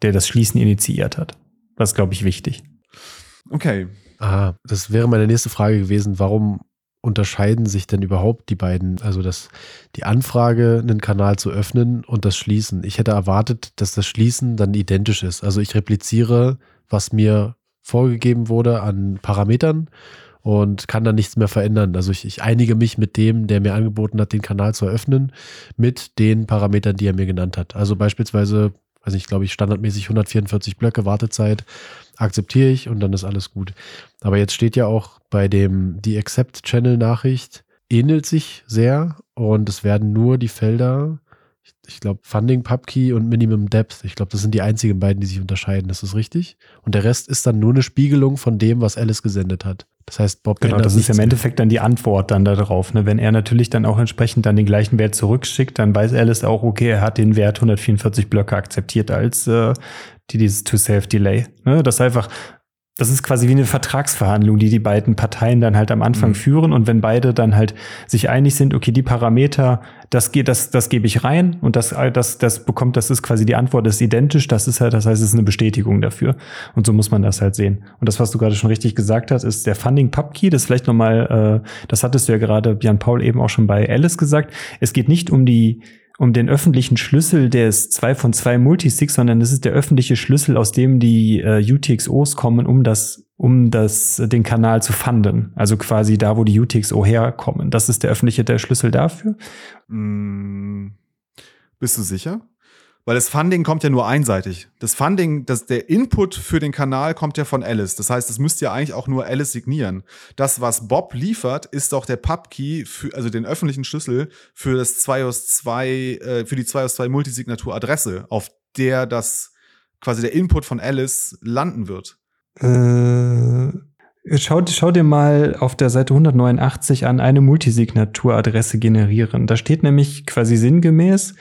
der das Schließen initiiert hat. Das ist, glaube ich, wichtig. Okay. Ah, das wäre meine nächste Frage gewesen. Warum unterscheiden sich denn überhaupt die beiden? Also das, die Anfrage, einen Kanal zu öffnen und das Schließen. Ich hätte erwartet, dass das Schließen dann identisch ist. Also ich repliziere, was mir vorgegeben wurde an Parametern und kann dann nichts mehr verändern. Also ich, ich einige mich mit dem, der mir angeboten hat, den Kanal zu eröffnen, mit den Parametern, die er mir genannt hat. Also beispielsweise weiß nicht, glaube ich, standardmäßig 144 Blöcke Wartezeit, akzeptiere ich und dann ist alles gut. Aber jetzt steht ja auch bei dem, die Accept-Channel-Nachricht ähnelt sich sehr und es werden nur die Felder, ich, ich glaube, Funding Pubkey und Minimum Depth, ich glaube, das sind die einzigen beiden, die sich unterscheiden. Das ist richtig. Und der Rest ist dann nur eine Spiegelung von dem, was Alice gesendet hat. Das heißt, Bob Genau, das ist im Endeffekt dann die Antwort dann darauf. Ne? Wenn er natürlich dann auch entsprechend dann den gleichen Wert zurückschickt, dann weiß Alice auch, okay, er hat den Wert 144 Blöcke akzeptiert als äh, die, dieses To-Self-Delay. Ne? Das ist einfach, das ist quasi wie eine Vertragsverhandlung, die die beiden Parteien dann halt am Anfang mhm. führen. Und wenn beide dann halt sich einig sind, okay, die Parameter, das geht, das, das gebe ich rein und das, das, das bekommt, das ist quasi die Antwort, ist identisch. Das ist halt, das heißt, es ist eine Bestätigung dafür. Und so muss man das halt sehen. Und das, was du gerade schon richtig gesagt hast, ist der Funding Pub Key. Das vielleicht nochmal, äh, das hattest du ja gerade, Jan Paul eben auch schon bei Alice gesagt. Es geht nicht um die, um den öffentlichen Schlüssel des 2 von 2 Multisigs, sondern es ist der öffentliche Schlüssel, aus dem die äh, UTXOs kommen, um das, um das, den Kanal zu fanden. Also quasi da, wo die UTXO herkommen. Das ist der öffentliche der Schlüssel dafür. Mm, bist du sicher? Weil das Funding kommt ja nur einseitig. Das Funding, das, der Input für den Kanal kommt ja von Alice. Das heißt, es müsste ja eigentlich auch nur Alice signieren. Das, was Bob liefert, ist doch der Pubkey, für, also den öffentlichen Schlüssel für das 2 aus 2, äh, für die 2 aus 2 Multisignatur-Adresse, auf der das quasi der Input von Alice landen wird. Äh, schau, schau dir mal auf der Seite 189 an, eine Multisignatur-Adresse generieren. Da steht nämlich quasi sinngemäß,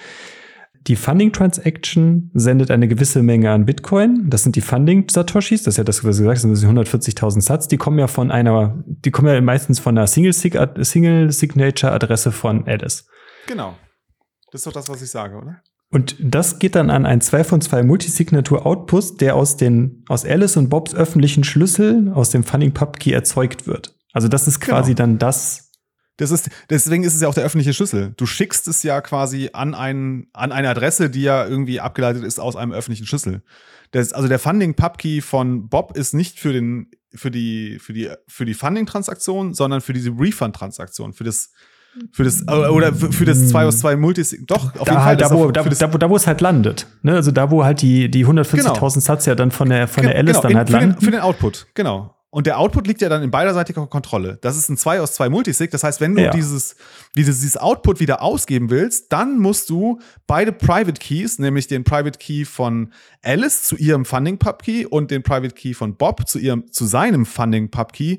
die Funding Transaction sendet eine gewisse Menge an Bitcoin. Das sind die Funding Satoshis. Das ist ja das, was du gesagt hast, das sind 140.000 Satz. Die kommen ja von einer, die kommen ja meistens von einer Single, Single Signature Adresse von Alice. Genau. Das ist doch das, was ich sage, oder? Und das geht dann an ein 2 von 2 Multisignatur Outpost, der aus den, aus Alice und Bobs öffentlichen Schlüssel aus dem Funding Pub Key erzeugt wird. Also das ist quasi genau. dann das, das ist, deswegen ist es ja auch der öffentliche Schlüssel. Du schickst es ja quasi an, ein, an eine Adresse, die ja irgendwie abgeleitet ist aus einem öffentlichen Schlüssel. Das, also der Funding Pubkey von Bob ist nicht für den, für die, für die, für die Funding-Transaktion, sondern für diese Refund-Transaktion, für das, für das oder für das 2 aus 2 Multis doch auf da, jeden Fall da, wo, da, da, da, wo es halt landet ne? also da wo halt die die 140.000 genau. Satz ja dann von der von der Alice genau. dann halt landen für den, für den Output genau und der Output liegt ja dann in beiderseitiger Kontrolle. Das ist ein 2 aus 2 Multisig. Das heißt, wenn du Ja. dieses, dieses, dieses Output wieder ausgeben willst, dann musst du beide Private Keys, nämlich den Private Key von Alice zu ihrem Funding Pub Key und den Private Key von Bob zu ihrem, zu seinem Funding Pub Key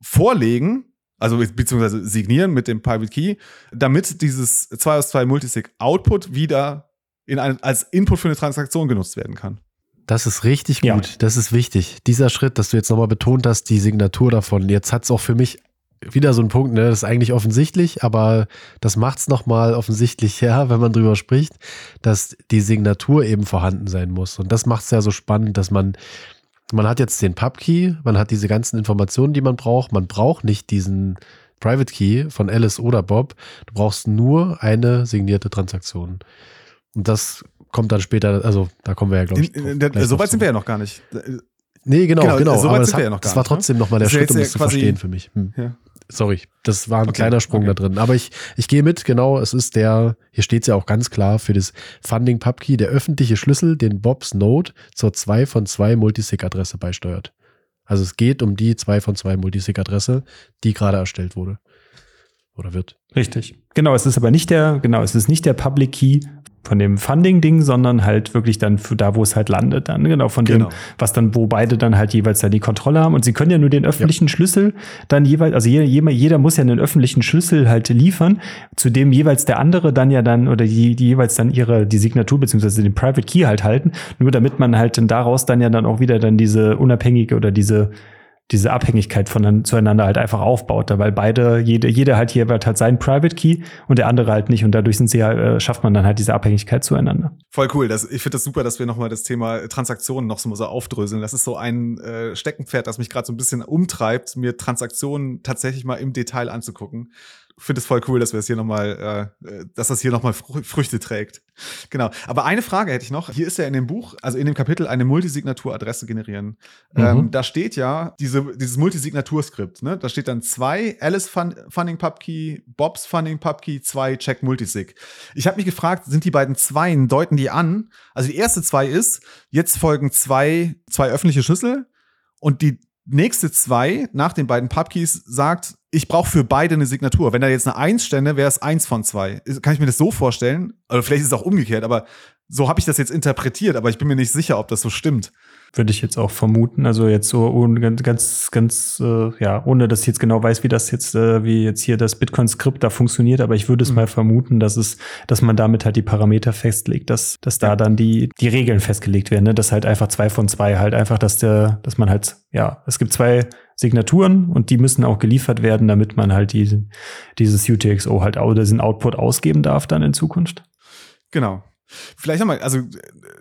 vorlegen, also be- beziehungsweise signieren mit dem Private Key, damit dieses 2 aus 2 Multisig Output wieder in ein, als Input für eine Transaktion genutzt werden kann. Das ist richtig Ja. gut. Das ist wichtig. Dieser Schritt, dass du jetzt nochmal betont hast, die Signatur davon. Jetzt hat es auch für mich wieder so einen Punkt, ne? Das ist eigentlich offensichtlich, aber das macht es nochmal offensichtlicher, wenn man drüber spricht, dass die Signatur eben vorhanden sein muss. Und das macht es ja so spannend, dass man, man hat jetzt den Pub-Key, man hat diese ganzen Informationen, die man braucht. Man braucht nicht diesen Private Key von Alice oder Bob. Du brauchst nur eine signierte Transaktion. Und das kommt dann später, also da kommen wir ja, glaube ich. In, in, so weit sind wir ja noch gar nicht. Nee, genau, Genau, genau. so weit aber das, sind wir ja noch gar das war ne? trotzdem nochmal der Schritt, um das zu verstehen für mich. Hm. Ja. Sorry, das war ein Okay, kleiner Sprung okay. da drin. Aber ich, ich gehe mit, genau, es ist der, hier steht es ja auch ganz klar, für das Funding Pubkey, der öffentliche Schlüssel, den Bobs Node zur 2 von 2 Multisig-Adresse beisteuert. Also es geht um die 2 von 2 Multisig-Adresse, die gerade erstellt wurde. Oder wird. Richtig. Genau, es ist aber nicht der, genau, es ist nicht der Public Key von dem Funding-Ding, sondern halt wirklich dann für da, wo es halt landet, dann, genau, von dem, Genau. was dann, wo beide dann halt jeweils da die Kontrolle haben. Und sie können ja nur den öffentlichen Schlüssel dann jeweils, also jeder, jeder, jeder muss ja einen öffentlichen Schlüssel halt liefern, zu dem jeweils der andere dann ja dann, oder die, die jeweils dann ihre, die Signatur beziehungsweise den Private Key halt halten, nur damit man halt dann daraus dann ja dann auch wieder dann diese unabhängige oder diese, diese Abhängigkeit von zueinander halt einfach aufbaut, weil beide, jede, jeder halt hier hat seinen Private Key und der andere halt nicht und dadurch sind sie äh, schafft man dann halt diese Abhängigkeit zueinander. Voll cool. Das, ich finde das super, dass wir nochmal das Thema Transaktionen noch so, so aufdröseln. Das ist so ein äh, Steckenpferd, das mich gerade so ein bisschen umtreibt, mir Transaktionen tatsächlich mal im Detail anzugucken. Finde es voll cool, dass wir es hier nochmal, äh, äh, dass das hier nochmal Fr Früchte trägt. Genau. Aber eine Frage hätte ich noch. Hier ist ja in dem Buch, also in dem Kapitel, eine Multisignatur-Adresse generieren. Mhm. Ähm, da steht ja diese, dieses Multisignaturskript. Ne? Da steht dann zwei Alice Fun Funding Pubkey, Bobs Funding Pubkey, zwei Check Multisig. Ich habe mich gefragt, sind die beiden Zweien, deuten die an? Also die erste zwei ist, jetzt folgen zwei, zwei öffentliche Schlüssel und die nächste zwei nach den beiden Pubkeys sagt, ich brauche für beide eine Signatur. Wenn da jetzt eine Eins stände, wäre es eins von zwei. Kann ich mir das so vorstellen? Oder vielleicht ist es auch umgekehrt, aber so habe ich das jetzt interpretiert, aber ich bin mir nicht sicher, ob das so stimmt. Würde ich jetzt auch vermuten. Also jetzt so ganz, ganz, ganz äh, ja, ohne dass ich jetzt genau weiß, wie das jetzt, äh, wie jetzt hier das Bitcoin-Skript da funktioniert, aber ich würde es Mhm. mal vermuten, dass es, dass man damit halt die Parameter festlegt, dass, dass da dann die, die Regeln festgelegt werden, ne? dass halt einfach zwei von zwei halt einfach, dass der, dass man halt, ja, es gibt zwei Signaturen und die müssen auch geliefert werden, damit man halt diesen, dieses UTXO halt, au- diesen Output ausgeben darf dann in Zukunft. Genau. Vielleicht nochmal, also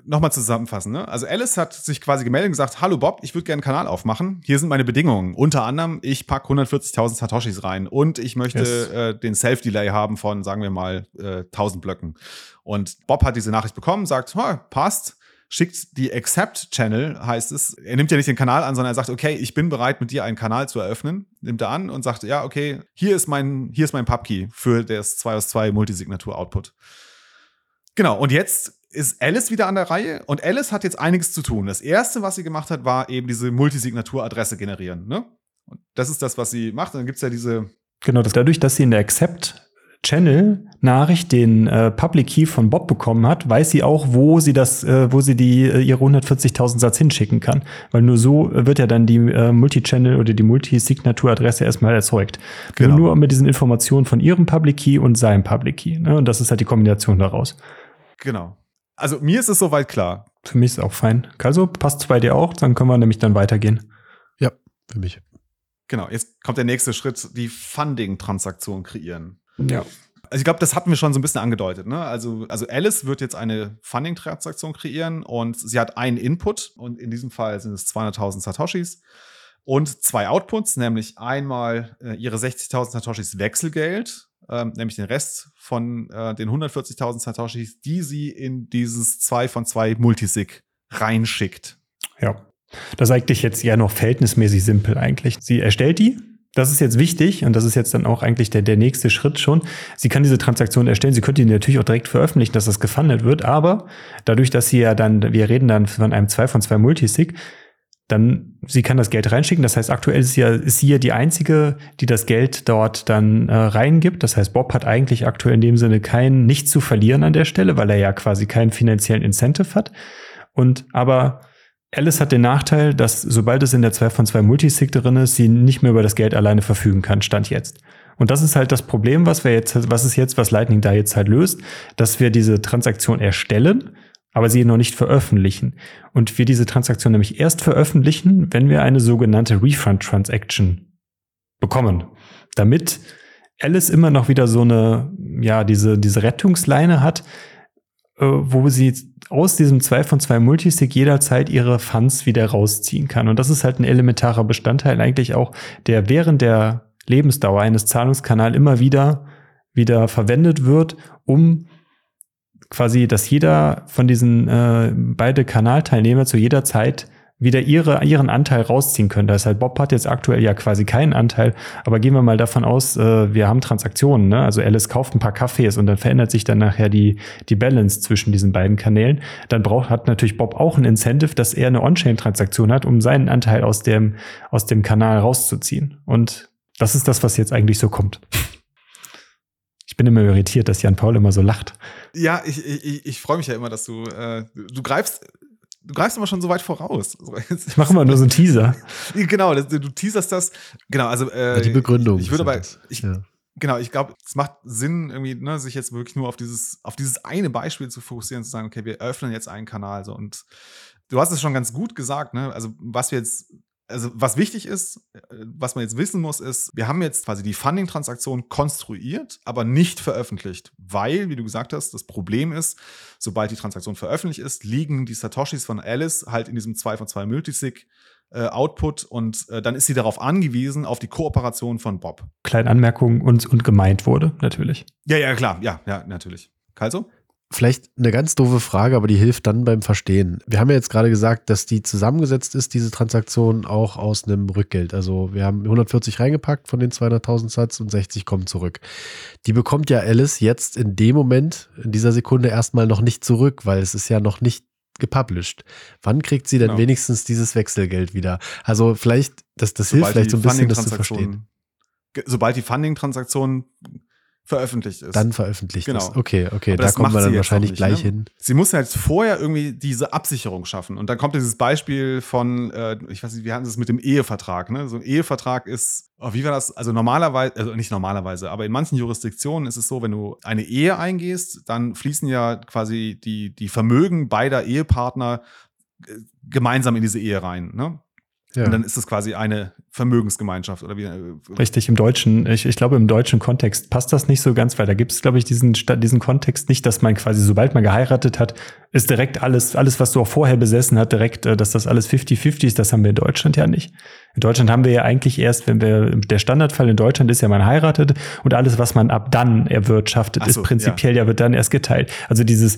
nochmal zusammenfassen. Ne? Also Alice hat sich quasi gemeldet und gesagt, hallo Bob, ich würde gerne einen Kanal aufmachen. Hier sind meine Bedingungen. Unter anderem, ich pack 140.000 Satoshis rein und ich möchte Yes. äh, den Self-Delay haben von, sagen wir mal, äh, 1000 Blöcken. Und Bob hat diese Nachricht bekommen, sagt, passt, schickt die Accept-Channel, heißt es. Er nimmt ja nicht den Kanal an, sondern er sagt, okay, ich bin bereit, mit dir einen Kanal zu eröffnen. Nimmt er an und sagt, ja, okay, hier ist mein, hier ist mein Pubkey für das 2 aus 2 Multisignatur-Output. Genau, und jetzt ist Alice wieder an der Reihe und Alice hat jetzt einiges zu tun. Das erste, was sie gemacht hat, war eben diese Multisignatur-Adresse generieren. Ne? Und das ist das, was sie macht. Und dann gibt's ja diese, Genau, das, dadurch, dass sie in der Accept Channel Nachricht den äh, Public Key von Bob bekommen hat, weiß sie auch, wo sie das, äh, wo sie die äh, ihre 140.000 Satz hinschicken kann, weil nur so wird ja dann die äh, Multi-Channel oder die Multi-Signatur-Adresse erstmal erzeugt. Genau. Nur, nur mit diesen Informationen von ihrem Public Key und seinem Public Key. Ne? Und das ist halt die Kombination daraus. Genau. Also mir ist es soweit klar. Für mich ist auch fein. Also passt bei dir auch, dann können wir nämlich dann weitergehen. Ja, für mich. Genau, jetzt kommt der nächste Schritt, die Funding-Transaktion kreieren. Ja. Also ich glaube, das hatten wir schon so ein bisschen angedeutet. Ne? Also, also Alice wird jetzt eine Funding-Transaktion kreieren und sie hat einen Input und in diesem Fall sind es 200.000 Satoshis und zwei Outputs, nämlich einmal äh, ihre 60.000 Satoshis Wechselgeld, ähm, nämlich den Rest von äh, den 140.000 Satoshis, die sie in dieses 2 von 2 Multisig reinschickt. Ja. Das ist eigentlich jetzt ja noch verhältnismäßig simpel eigentlich. Sie erstellt die. Das ist jetzt wichtig und das ist jetzt dann auch eigentlich der, der nächste Schritt schon. Sie kann diese Transaktion erstellen. Sie könnte die natürlich auch direkt veröffentlichen, dass das gefundet wird. Aber dadurch, dass sie ja dann, wir reden dann von einem 2 von 2 Multisig, dann sie kann das Geld reinschicken. Das heißt, aktuell ist sie ja, ist sie ja die einzige, die das Geld dort dann äh, reingibt. Das heißt, Bob hat eigentlich aktuell in dem Sinne kein nichts zu verlieren an der Stelle, weil er ja quasi keinen finanziellen Incentive hat. Und aber Alice hat den Nachteil, dass sobald es in der 2 von 2 Multisig drin ist, sie nicht mehr über das Geld alleine verfügen kann, stand jetzt. Und das ist halt das Problem, was wir jetzt, was ist jetzt, was Lightning da jetzt halt löst, dass wir diese Transaktion erstellen, aber sie noch nicht veröffentlichen. Und wir diese Transaktion nämlich erst veröffentlichen, wenn wir eine sogenannte Refund Transaction bekommen. Damit Alice immer noch wieder so eine, ja, diese, diese Rettungsleine hat, äh, wo sie aus diesem 2 von 2 Multisig jederzeit ihre Funds wieder rausziehen kann. Und das ist halt ein elementarer Bestandteil eigentlich auch, der während der Lebensdauer eines Zahlungskanals immer wieder wieder verwendet wird, um quasi, dass jeder von diesen äh, beide Kanalteilnehmer zu jeder Zeit wieder ihre, ihren Anteil rausziehen können. Das heißt, Bob hat jetzt aktuell ja quasi keinen Anteil, aber gehen wir mal davon aus, äh, wir haben Transaktionen, ne? also Alice kauft ein paar Kaffees und dann verändert sich dann nachher die, die Balance zwischen diesen beiden Kanälen. Dann braucht, hat natürlich Bob auch ein Incentive, dass er eine On-Chain-Transaktion hat, um seinen Anteil aus dem, aus dem Kanal rauszuziehen. Und das ist das, was jetzt eigentlich so kommt. Ich bin immer irritiert, dass Jan Paul immer so lacht. Ja, ich, ich, ich freue mich ja immer, dass du, äh, du greifst du greifst immer schon so weit voraus. Ich mache immer nur so einen Teaser. genau, du teaserst das. Genau, also äh, ja, die Begründung. Ich, ich würde aber, ich, ja. genau, ich glaube, es macht Sinn, irgendwie, ne, sich jetzt wirklich nur auf dieses, auf dieses eine Beispiel zu fokussieren, zu sagen, okay, wir öffnen jetzt einen Kanal. So, und du hast es schon ganz gut gesagt, ne? Also, was wir jetzt also was wichtig ist, äh, was man jetzt wissen muss, ist, wir haben jetzt quasi die Funding-Transaktion konstruiert, aber nicht veröffentlicht, weil, wie du gesagt hast, das Problem ist, sobald die Transaktion veröffentlicht ist, liegen die Satoshis von Alice halt in diesem 2 von 2 Multisig äh, Output und äh, dann ist sie darauf angewiesen, auf die Kooperation von Bob. Kleine Anmerkung und, und gemeint wurde, natürlich. Ja, ja, klar, ja, ja, natürlich. Kalso? Vielleicht eine ganz doofe Frage, aber die hilft dann beim Verstehen. Wir haben ja jetzt gerade gesagt, dass die zusammengesetzt ist, diese Transaktion, auch aus einem Rückgeld. Also wir haben 140 reingepackt von den 200.000 Satz und 60 kommen zurück. Die bekommt ja Alice jetzt in dem Moment, in dieser Sekunde erstmal noch nicht zurück, weil es ist ja noch nicht gepublished. Wann kriegt sie denn genau. wenigstens dieses Wechselgeld wieder? Also vielleicht, das, das hilft vielleicht so ein bisschen, das zu verstehen. Sobald die Funding-Transaktion veröffentlicht ist. Dann veröffentlicht genau. ist. Okay, okay, Aber da kommen wir dann wahrscheinlich nicht, gleich ne? hin. Sie muss halt vorher irgendwie diese Absicherung schaffen. Und dann kommt dieses Beispiel von, äh, ich weiß nicht, wir hatten es mit dem Ehevertrag. Ne? So ein Ehevertrag ist, oh, wie war das? Also normalerweise, also nicht normalerweise, aber in manchen Jurisdiktionen ist es so, wenn du eine Ehe eingehst, dann fließen ja quasi die, die Vermögen beider Ehepartner äh, gemeinsam in diese Ehe rein. Ne? Ja. Und dann ist es quasi eine Vermögensgemeinschaft oder wie. Äh, Richtig, im Deutschen, ich, ich glaube, im deutschen Kontext passt das nicht so ganz, weil da gibt es, glaube ich, diesen, diesen Kontext nicht, dass man quasi, sobald man geheiratet hat, ist direkt alles, alles, was du auch vorher besessen hat, direkt, äh, dass das alles 50-50 ist, das haben wir in Deutschland ja nicht. In Deutschland haben wir ja eigentlich erst, wenn wir, der Standardfall in Deutschland ist ja, man heiratet und alles, was man ab dann erwirtschaftet, so, ist prinzipiell ja. ja, wird dann erst geteilt. Also dieses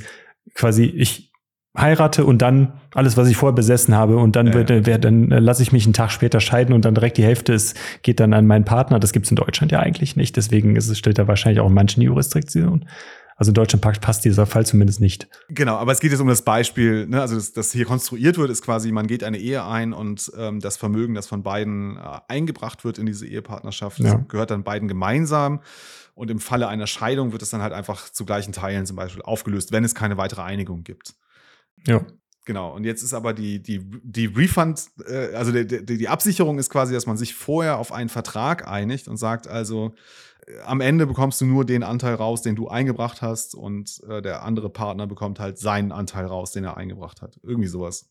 quasi, ich, heirate und dann alles, was ich vorher besessen habe und dann, ja, wird, ja. dann äh, lasse ich mich einen Tag später scheiden und dann direkt die Hälfte ist, geht dann an meinen Partner. Das gibt's in Deutschland ja eigentlich nicht. Deswegen ist es, stellt er wahrscheinlich auch in manchen Jurisdiktionen. Also in Deutschland passt dieser Fall zumindest nicht. Genau, aber es geht jetzt um das Beispiel, ne? also das, das hier konstruiert wird, ist quasi, man geht eine Ehe ein und ähm, das Vermögen, das von beiden äh, eingebracht wird in diese Ehepartnerschaft, ja. gehört dann beiden gemeinsam. Und im Falle einer Scheidung wird es dann halt einfach zu gleichen Teilen zum Beispiel aufgelöst, wenn es keine weitere Einigung gibt. Ja. Genau, und jetzt ist aber die, die, die Refund, äh, also die, die, die Absicherung ist quasi, dass man sich vorher auf einen Vertrag einigt und sagt also, äh, am Ende bekommst du nur den Anteil raus, den du eingebracht hast, und äh, der andere Partner bekommt halt seinen Anteil raus, den er eingebracht hat. Irgendwie sowas.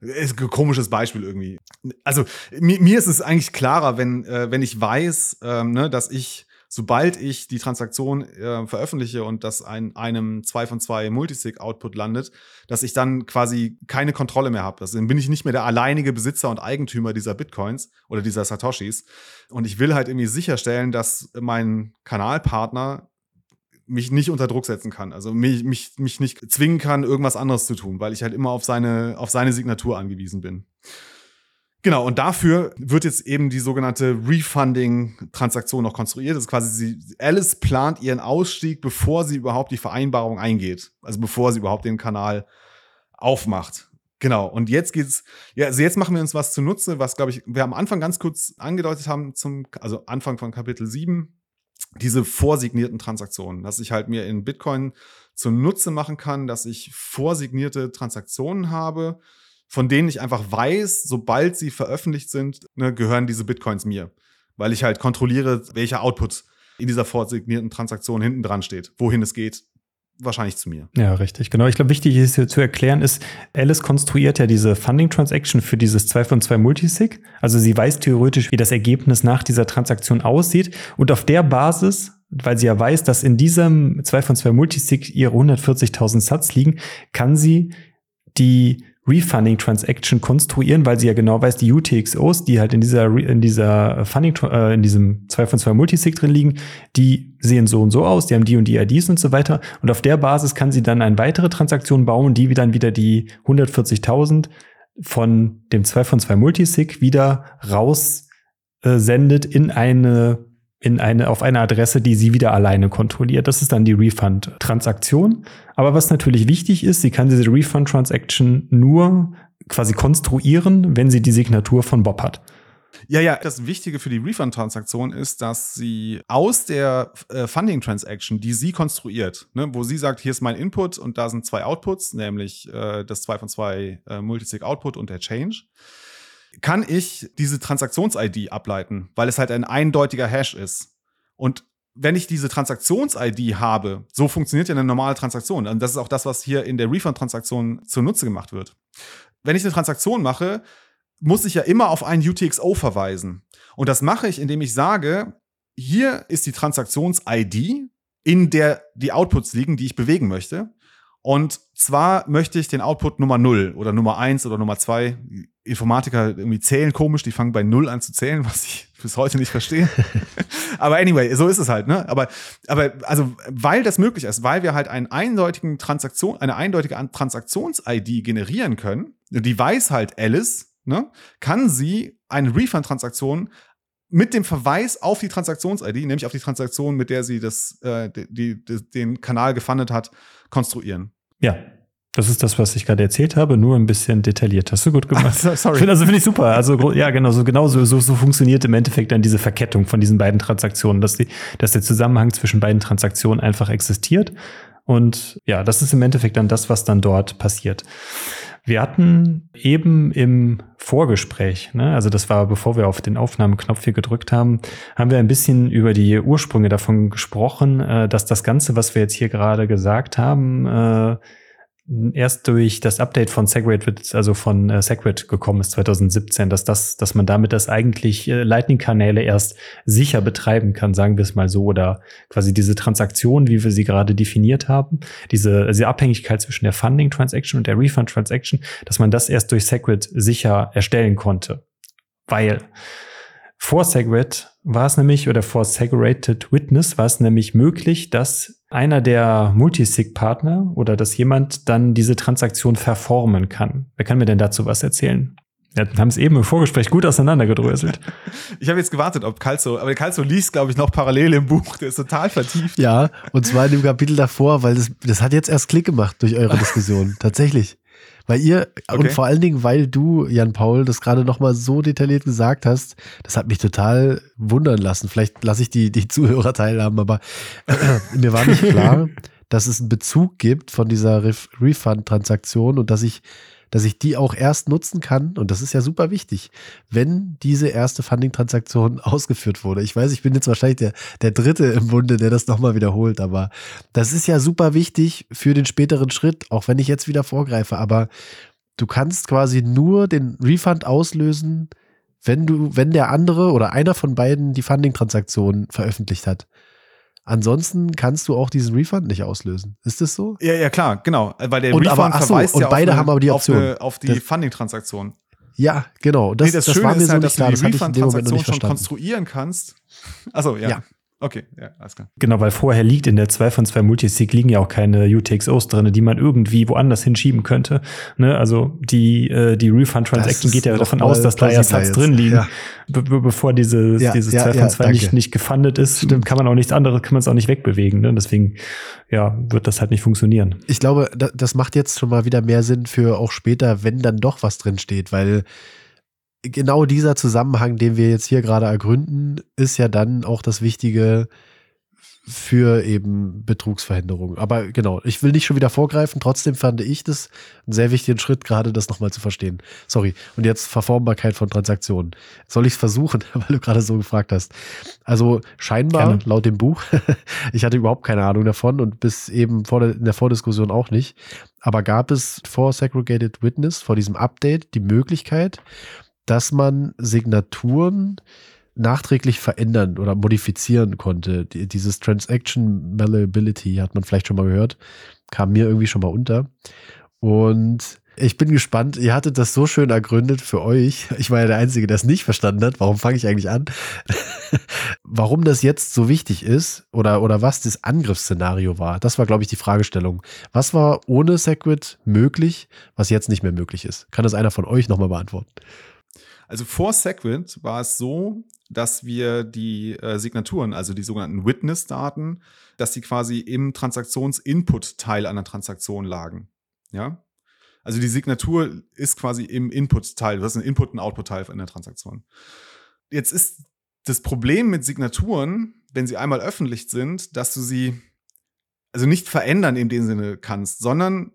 Ist ein komisches Beispiel irgendwie. Also mir, mir ist es eigentlich klarer, wenn, äh, wenn ich weiß, ähm, ne, dass ich sobald ich die Transaktion äh, veröffentliche und das ein, einem 2 von 2 Multisig-Output landet, dass ich dann quasi keine Kontrolle mehr habe. Dann bin ich nicht mehr der alleinige Besitzer und Eigentümer dieser Bitcoins oder dieser Satoshis. Und ich will halt irgendwie sicherstellen, dass mein Kanalpartner mich nicht unter Druck setzen kann. Also mich, mich, mich nicht zwingen kann, irgendwas anderes zu tun, weil ich halt immer auf seine, auf seine Signatur angewiesen bin. Genau, und dafür wird jetzt eben die sogenannte Refunding-Transaktion noch konstruiert. Das ist quasi, sie, Alice plant ihren Ausstieg, bevor sie überhaupt die Vereinbarung eingeht. Also bevor sie überhaupt den Kanal aufmacht. Genau, und jetzt geht's, ja, also jetzt machen wir uns was zunutze, was, glaube ich, wir am Anfang ganz kurz angedeutet haben, zum, also Anfang von Kapitel 7, diese vorsignierten Transaktionen, dass ich halt mir in Bitcoin zunutze machen kann, dass ich vorsignierte Transaktionen habe, von denen ich einfach weiß, sobald sie veröffentlicht sind, ne, gehören diese Bitcoins mir. Weil ich halt kontrolliere, welcher Output in dieser vorsignierten Transaktion hinten dran steht, wohin es geht, wahrscheinlich zu mir. Ja, richtig. Genau. Ich glaube, wichtig ist hier zu erklären ist, Alice konstruiert ja diese Funding Transaction für dieses 2 von 2 Multisig. Also sie weiß theoretisch, wie das Ergebnis nach dieser Transaktion aussieht. Und auf der Basis, weil sie ja weiß, dass in diesem 2 von 2 Multisig ihre 140.000 Satz liegen, kann sie die Refunding Transaction konstruieren, weil sie ja genau weiß, die UTXOs, die halt in dieser, in dieser Funding, äh, in diesem 2 von 2 Multisig drin liegen, die sehen so und so aus, die haben die und die IDs und so weiter. Und auf der Basis kann sie dann eine weitere Transaktion bauen, die dann wieder die 140.000 von dem 2 von 2 Multisig wieder raussendet in eine in eine, auf eine Adresse, die sie wieder alleine kontrolliert. Das ist dann die Refund-Transaktion. Aber was natürlich wichtig ist, sie kann diese Refund-Transaction nur quasi konstruieren, wenn sie die Signatur von Bob hat. Ja, ja, das Wichtige für die Refund-Transaktion ist, dass sie aus der äh, Funding-Transaction, die sie konstruiert, ne, wo sie sagt, hier ist mein Input und da sind zwei Outputs, nämlich äh, das 2 von 2 äh, Multisig-Output und der Change, kann ich diese Transaktions-ID ableiten, weil es halt ein eindeutiger Hash ist. Und wenn ich diese Transaktions-ID habe, so funktioniert ja eine normale Transaktion. Und das ist auch das, was hier in der Refund-Transaktion zunutze gemacht wird. Wenn ich eine Transaktion mache, muss ich ja immer auf einen UTXO verweisen. Und das mache ich, indem ich sage, hier ist die Transaktions-ID, in der die Outputs liegen, die ich bewegen möchte. Und zwar möchte ich den Output Nummer 0 oder Nummer 1 oder Nummer 2. Informatiker irgendwie zählen komisch, die fangen bei 0 an zu zählen, was ich bis heute nicht verstehe. aber anyway, so ist es halt, ne? Aber, aber also, weil das möglich ist, weil wir halt einen eindeutigen Transaktion, eine eindeutige Transaktions-ID generieren können, die weiß halt Alice, ne, kann sie eine Refund-Transaktion mit dem Verweis auf die Transaktions-ID, nämlich auf die Transaktion, mit der sie das, äh, die, die, den Kanal gefundet hat, konstruieren. Ja, das ist das, was ich gerade erzählt habe, nur ein bisschen detailliert. Hast du gut gemacht. Ach, sorry. Find, also finde ich super. Also ja, genau so genau so, so, so funktioniert im Endeffekt dann diese Verkettung von diesen beiden Transaktionen, dass die, dass der Zusammenhang zwischen beiden Transaktionen einfach existiert. Und ja, das ist im Endeffekt dann das, was dann dort passiert. Wir hatten eben im Vorgespräch, ne, also das war bevor wir auf den Aufnahmeknopf hier gedrückt haben, haben wir ein bisschen über die Ursprünge davon gesprochen, äh, dass das Ganze, was wir jetzt hier gerade gesagt haben, äh, erst durch das Update von Segwit, also von äh, Segwit gekommen ist 2017, dass das, dass man damit das eigentlich äh, Lightning-Kanäle erst sicher betreiben kann, sagen wir es mal so, oder quasi diese Transaktion, wie wir sie gerade definiert haben, diese, diese Abhängigkeit zwischen der Funding-Transaction und der Refund-Transaction, dass man das erst durch Segwit sicher erstellen konnte. Weil vor Segwit war es nämlich, oder vor Segregated Witness war es nämlich möglich, dass einer der Multisig-Partner oder dass jemand dann diese Transaktion verformen kann. Wer kann mir denn dazu was erzählen? Wir haben es eben im Vorgespräch gut auseinandergedröselt. Ich habe jetzt gewartet, ob Calzo, aber Calzo liest, glaube ich, noch parallel im Buch. Der ist total vertieft. Ja, und zwar in dem Kapitel davor, weil das, das hat jetzt erst Klick gemacht durch eure Diskussion. Tatsächlich. Weil ihr, okay. und vor allen Dingen, weil du, Jan Paul, das gerade nochmal so detailliert gesagt hast, das hat mich total wundern lassen. Vielleicht lasse ich die, die Zuhörer teilhaben, aber äh, mir war nicht klar, dass es einen Bezug gibt von dieser Refund-Transaktion und dass ich dass ich die auch erst nutzen kann, und das ist ja super wichtig, wenn diese erste Funding-Transaktion ausgeführt wurde. Ich weiß, ich bin jetzt wahrscheinlich der, der Dritte im Bunde, der das nochmal wiederholt, aber das ist ja super wichtig für den späteren Schritt, auch wenn ich jetzt wieder vorgreife, aber du kannst quasi nur den Refund auslösen, wenn du, wenn der andere oder einer von beiden die Funding-Transaktion veröffentlicht hat. Ansonsten kannst du auch diesen Refund nicht auslösen. Ist das so? Ja, ja, klar, genau. Weil der und Refund aber, so, verweist und ja beide auf, haben aber die Option. auf, eine, auf die Funding-Transaktion. Ja, genau. Das, nee, das, das Schöne war mir ist so halt, dass klar, du die Refund-Transaktion schon konstruieren kannst. Achso, ja. ja. Okay, ja, alles klar. Genau, weil vorher liegt in der 2 von 2 Multisig liegen ja auch keine UTXOs drin, die man irgendwie woanders hinschieben könnte. Ne? Also die, äh, die Refund Transaction geht ja davon aus, dass da ja Sats drin liegen. Ja. Be bevor diese, ja, dieses ja, 2 von 2 nicht, nicht gefundet ist, Stimmt. kann man auch nichts anderes, kann man es auch nicht wegbewegen. Ne? Deswegen, ja, wird das halt nicht funktionieren. Ich glaube, das macht jetzt schon mal wieder mehr Sinn für auch später, wenn dann doch was drin steht, weil genau dieser Zusammenhang, den wir jetzt hier gerade ergründen, ist ja dann auch das Wichtige für eben Betrugsverhinderung. Aber genau, ich will nicht schon wieder vorgreifen, trotzdem fand ich das einen sehr wichtigen Schritt, gerade das nochmal zu verstehen. Sorry. Und jetzt Verformbarkeit von Transaktionen. Soll ich es versuchen, weil du gerade so gefragt hast? Also scheinbar, Gerne. laut dem Buch, ich hatte überhaupt keine Ahnung davon und bis eben vor der, in der Vordiskussion auch nicht. Aber gab es vor Segregated Witness, vor diesem Update, die Möglichkeit, dass man Signaturen nachträglich verändern oder modifizieren konnte. Dieses Transaction Malleability hat man vielleicht schon mal gehört, kam mir irgendwie schon mal unter. Und ich bin gespannt, ihr hattet das so schön ergründet für euch. Ich war ja der Einzige, der es nicht verstanden hat. Warum fange ich eigentlich an? Warum das jetzt so wichtig ist oder, oder was das Angriffsszenario war, das war, glaube ich, die Fragestellung. Was war ohne Segwit möglich, was jetzt nicht mehr möglich ist? Kann das einer von euch nochmal beantworten? Also vor Segwit war es so, dass wir die äh, Signaturen, also die sogenannten Witness-Daten, dass die quasi im Transaktions-Input-Teil einer Transaktion lagen. Ja? Also die Signatur ist quasi im Input-Teil, das ist ein Input- und Output-Teil in der Transaktion. Jetzt ist das Problem mit Signaturen, wenn sie einmal öffentlich sind, dass du sie also nicht verändern in dem Sinne kannst, sondern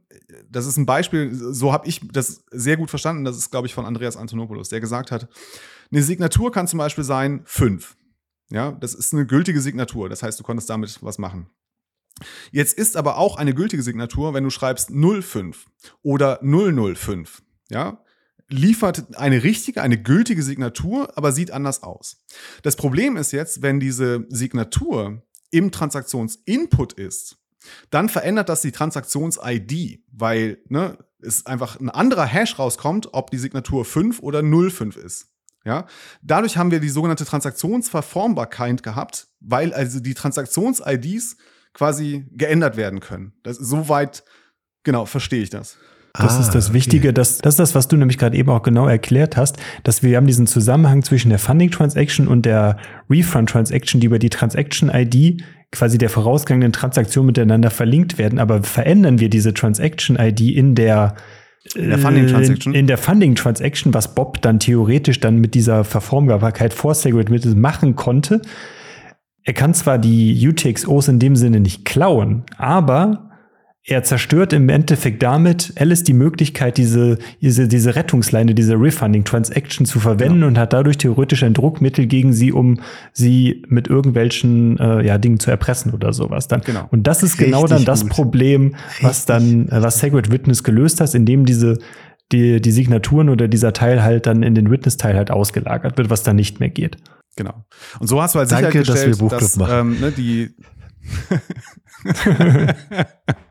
das ist ein Beispiel, so habe ich das sehr gut verstanden, das ist, glaube ich, von Andreas Antonopoulos, der gesagt hat, eine Signatur kann zum Beispiel sein 5. Ja, das ist eine gültige Signatur, das heißt, du konntest damit was machen. Jetzt ist aber auch eine gültige Signatur, wenn du schreibst 05 oder 005. Ja, liefert eine richtige, eine gültige Signatur, aber sieht anders aus. Das Problem ist jetzt, wenn diese Signatur im Transaktionsinput ist, dann verändert das die Transaktions-ID, weil ne, es einfach ein anderer Hash rauskommt, ob die Signatur 5 oder 05 ist. Ja, dadurch haben wir die sogenannte Transaktionsverformbarkeit gehabt, weil also die Transaktions-IDs quasi geändert werden können. Das ist soweit, genau, verstehe ich das. Das ah, ist das Wichtige, okay. das, das ist das, was du nämlich gerade eben auch genau erklärt hast, dass wir haben diesen Zusammenhang zwischen der Funding Transaction und der Refund Transaction, die über die Transaction ID quasi der vorausgegangenen Transaktion miteinander verlinkt werden, aber verändern wir diese Transaction ID in der in der Funding Transaction. In der Funding Transaction, was Bob dann theoretisch dann mit dieser Verformbarkeit vor Segwit Mittel machen konnte. Er kann zwar die UTXOs in dem Sinne nicht klauen, aber er zerstört im Endeffekt damit Alice die Möglichkeit, diese, diese, diese Rettungsleine, diese Refunding Transaction zu verwenden ja. und hat dadurch theoretisch ein Druckmittel gegen sie, um sie mit irgendwelchen äh, ja, Dingen zu erpressen oder sowas dann. Genau. Und das ist genau Richtig genau dann das gut. Problem, was dann, äh, was Sacred Witness gelöst hat, indem diese die, die Signaturen oder dieser Teil halt dann in den Witness-Teil halt ausgelagert wird, was dann nicht mehr geht. Genau. Und so hast du halt Danke, sichergestellt, dass, wir dass ähm, ne, die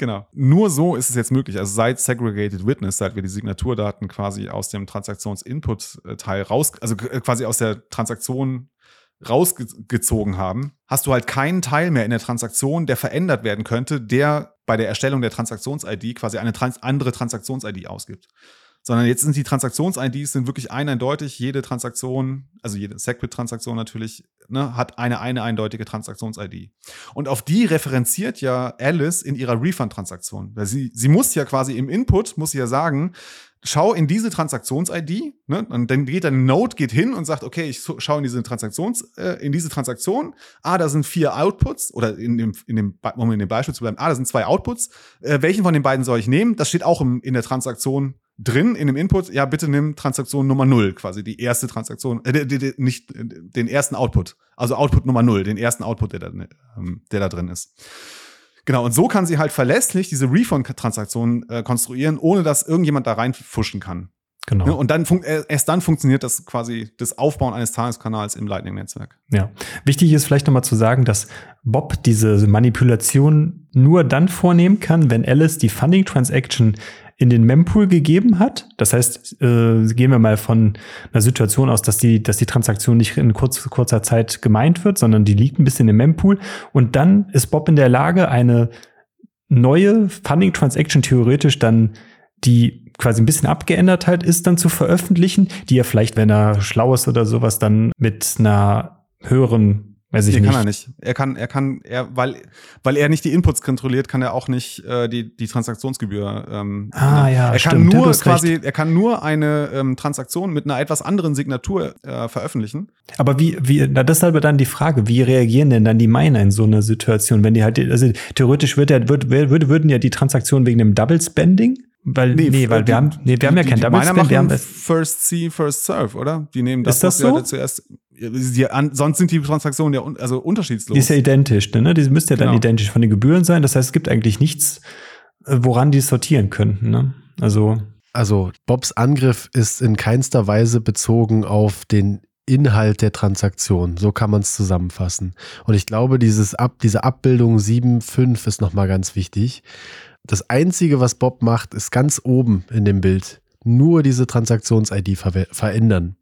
Genau. Nur so ist es jetzt möglich. Also seit Segregated Witness, seit wir die Signaturdaten quasi aus dem Transaktions-Input-Teil raus, also quasi aus der Transaktion rausgezogen haben, hast du halt keinen Teil mehr in der Transaktion, der verändert werden könnte, der bei der Erstellung der Transaktions-ID quasi eine trans andere Transaktions-ID ausgibt sondern jetzt sind die Transaktions-IDs sind wirklich eindeutig. Jede Transaktion, also jede Segwit-Transaktion natürlich, ne, hat eine, eine eindeutige Transaktions-ID. Und auf die referenziert ja Alice in ihrer Refund-Transaktion. Sie, sie muss ja quasi im Input, muss sie ja sagen, schau in diese Transaktions-ID, ne, und dann geht ein Node geht hin und sagt, okay, ich schaue in diese Transaktions, äh, in diese Transaktion, ah, da sind vier Outputs, oder in dem, in dem, um in dem Beispiel zu bleiben, ah, da sind zwei Outputs, äh, welchen von den beiden soll ich nehmen? Das steht auch im, in der Transaktion drin in dem Input, ja, bitte nimm Transaktion Nummer null, quasi die erste Transaktion, äh, die, die, nicht den ersten Output, also Output Nummer null, den ersten Output, der da, ähm, der da drin ist. Genau, und so kann sie halt verlässlich diese Refund-Transaktion äh, konstruieren, ohne dass irgendjemand da reinfuschen kann. Genau. Ja, und dann äh, erst dann funktioniert das quasi das Aufbauen eines Tageskanals im Lightning-Netzwerk. Ja. Wichtig ist vielleicht nochmal zu sagen, dass Bob diese Manipulation nur dann vornehmen kann, wenn Alice die Funding Transaction in den Mempool gegeben hat. Das heißt, äh, gehen wir mal von einer Situation aus, dass die, dass die Transaktion nicht in kurz, kurzer Zeit gemeint wird, sondern die liegt ein bisschen im Mempool. Und dann ist Bob in der Lage, eine neue Funding Transaction theoretisch dann die quasi ein bisschen abgeändert halt ist, dann zu veröffentlichen, die er vielleicht, wenn er schlau ist oder sowas, dann mit einer höheren Weiß ich nee, nicht. kann er nicht. Er kann, er kann, er, weil, weil er nicht die Inputs kontrolliert, kann er auch nicht äh, die, die Transaktionsgebühr. Ähm, ah ja, er stimmt, kann nur quasi, recht. er kann nur eine ähm, Transaktion mit einer etwas anderen Signatur äh, veröffentlichen. Aber wie, wie, na, deshalb dann die Frage, wie reagieren denn dann die Miner in so einer Situation, wenn die halt, also theoretisch wird ja, wird, würde, würden ja die Transaktionen wegen dem Double Spending weil, nee, nee weil die, wir haben, nee, wir haben ja kein Double Spend. Wir haben First See, First Serve, oder? Die nehmen das, ist das so? zuerst die, an, sonst sind die Transaktionen ja un, also unterschiedslos. Die ist ja identisch, ne? Die müsste ja dann genau. identisch von den Gebühren sein. Das heißt, es gibt eigentlich nichts, äh, woran die sortieren könnten, ne? Also. Also, Bobs Angriff ist in keinster Weise bezogen auf den Inhalt der Transaktion. So kann man es zusammenfassen. Und ich glaube, dieses Ab, diese Abbildung 7.5 ist nochmal ganz wichtig. Das Einzige, was Bob macht, ist ganz oben in dem Bild nur diese Transaktions-ID ver verändern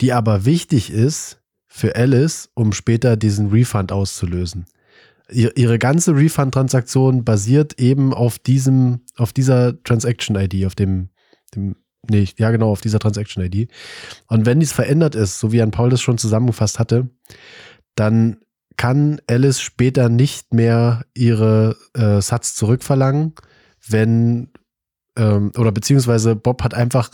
die aber wichtig ist für Alice, um später diesen Refund auszulösen. Ihre ganze Refund-Transaktion basiert eben auf diesem, auf dieser Transaction-ID, auf dem, dem, nee, ja genau, auf dieser Transaction-ID. Und wenn dies verändert ist, so wie An Paul das schon zusammengefasst hatte, dann kann Alice später nicht mehr ihre äh, Satz zurückverlangen, wenn ähm, oder beziehungsweise Bob hat einfach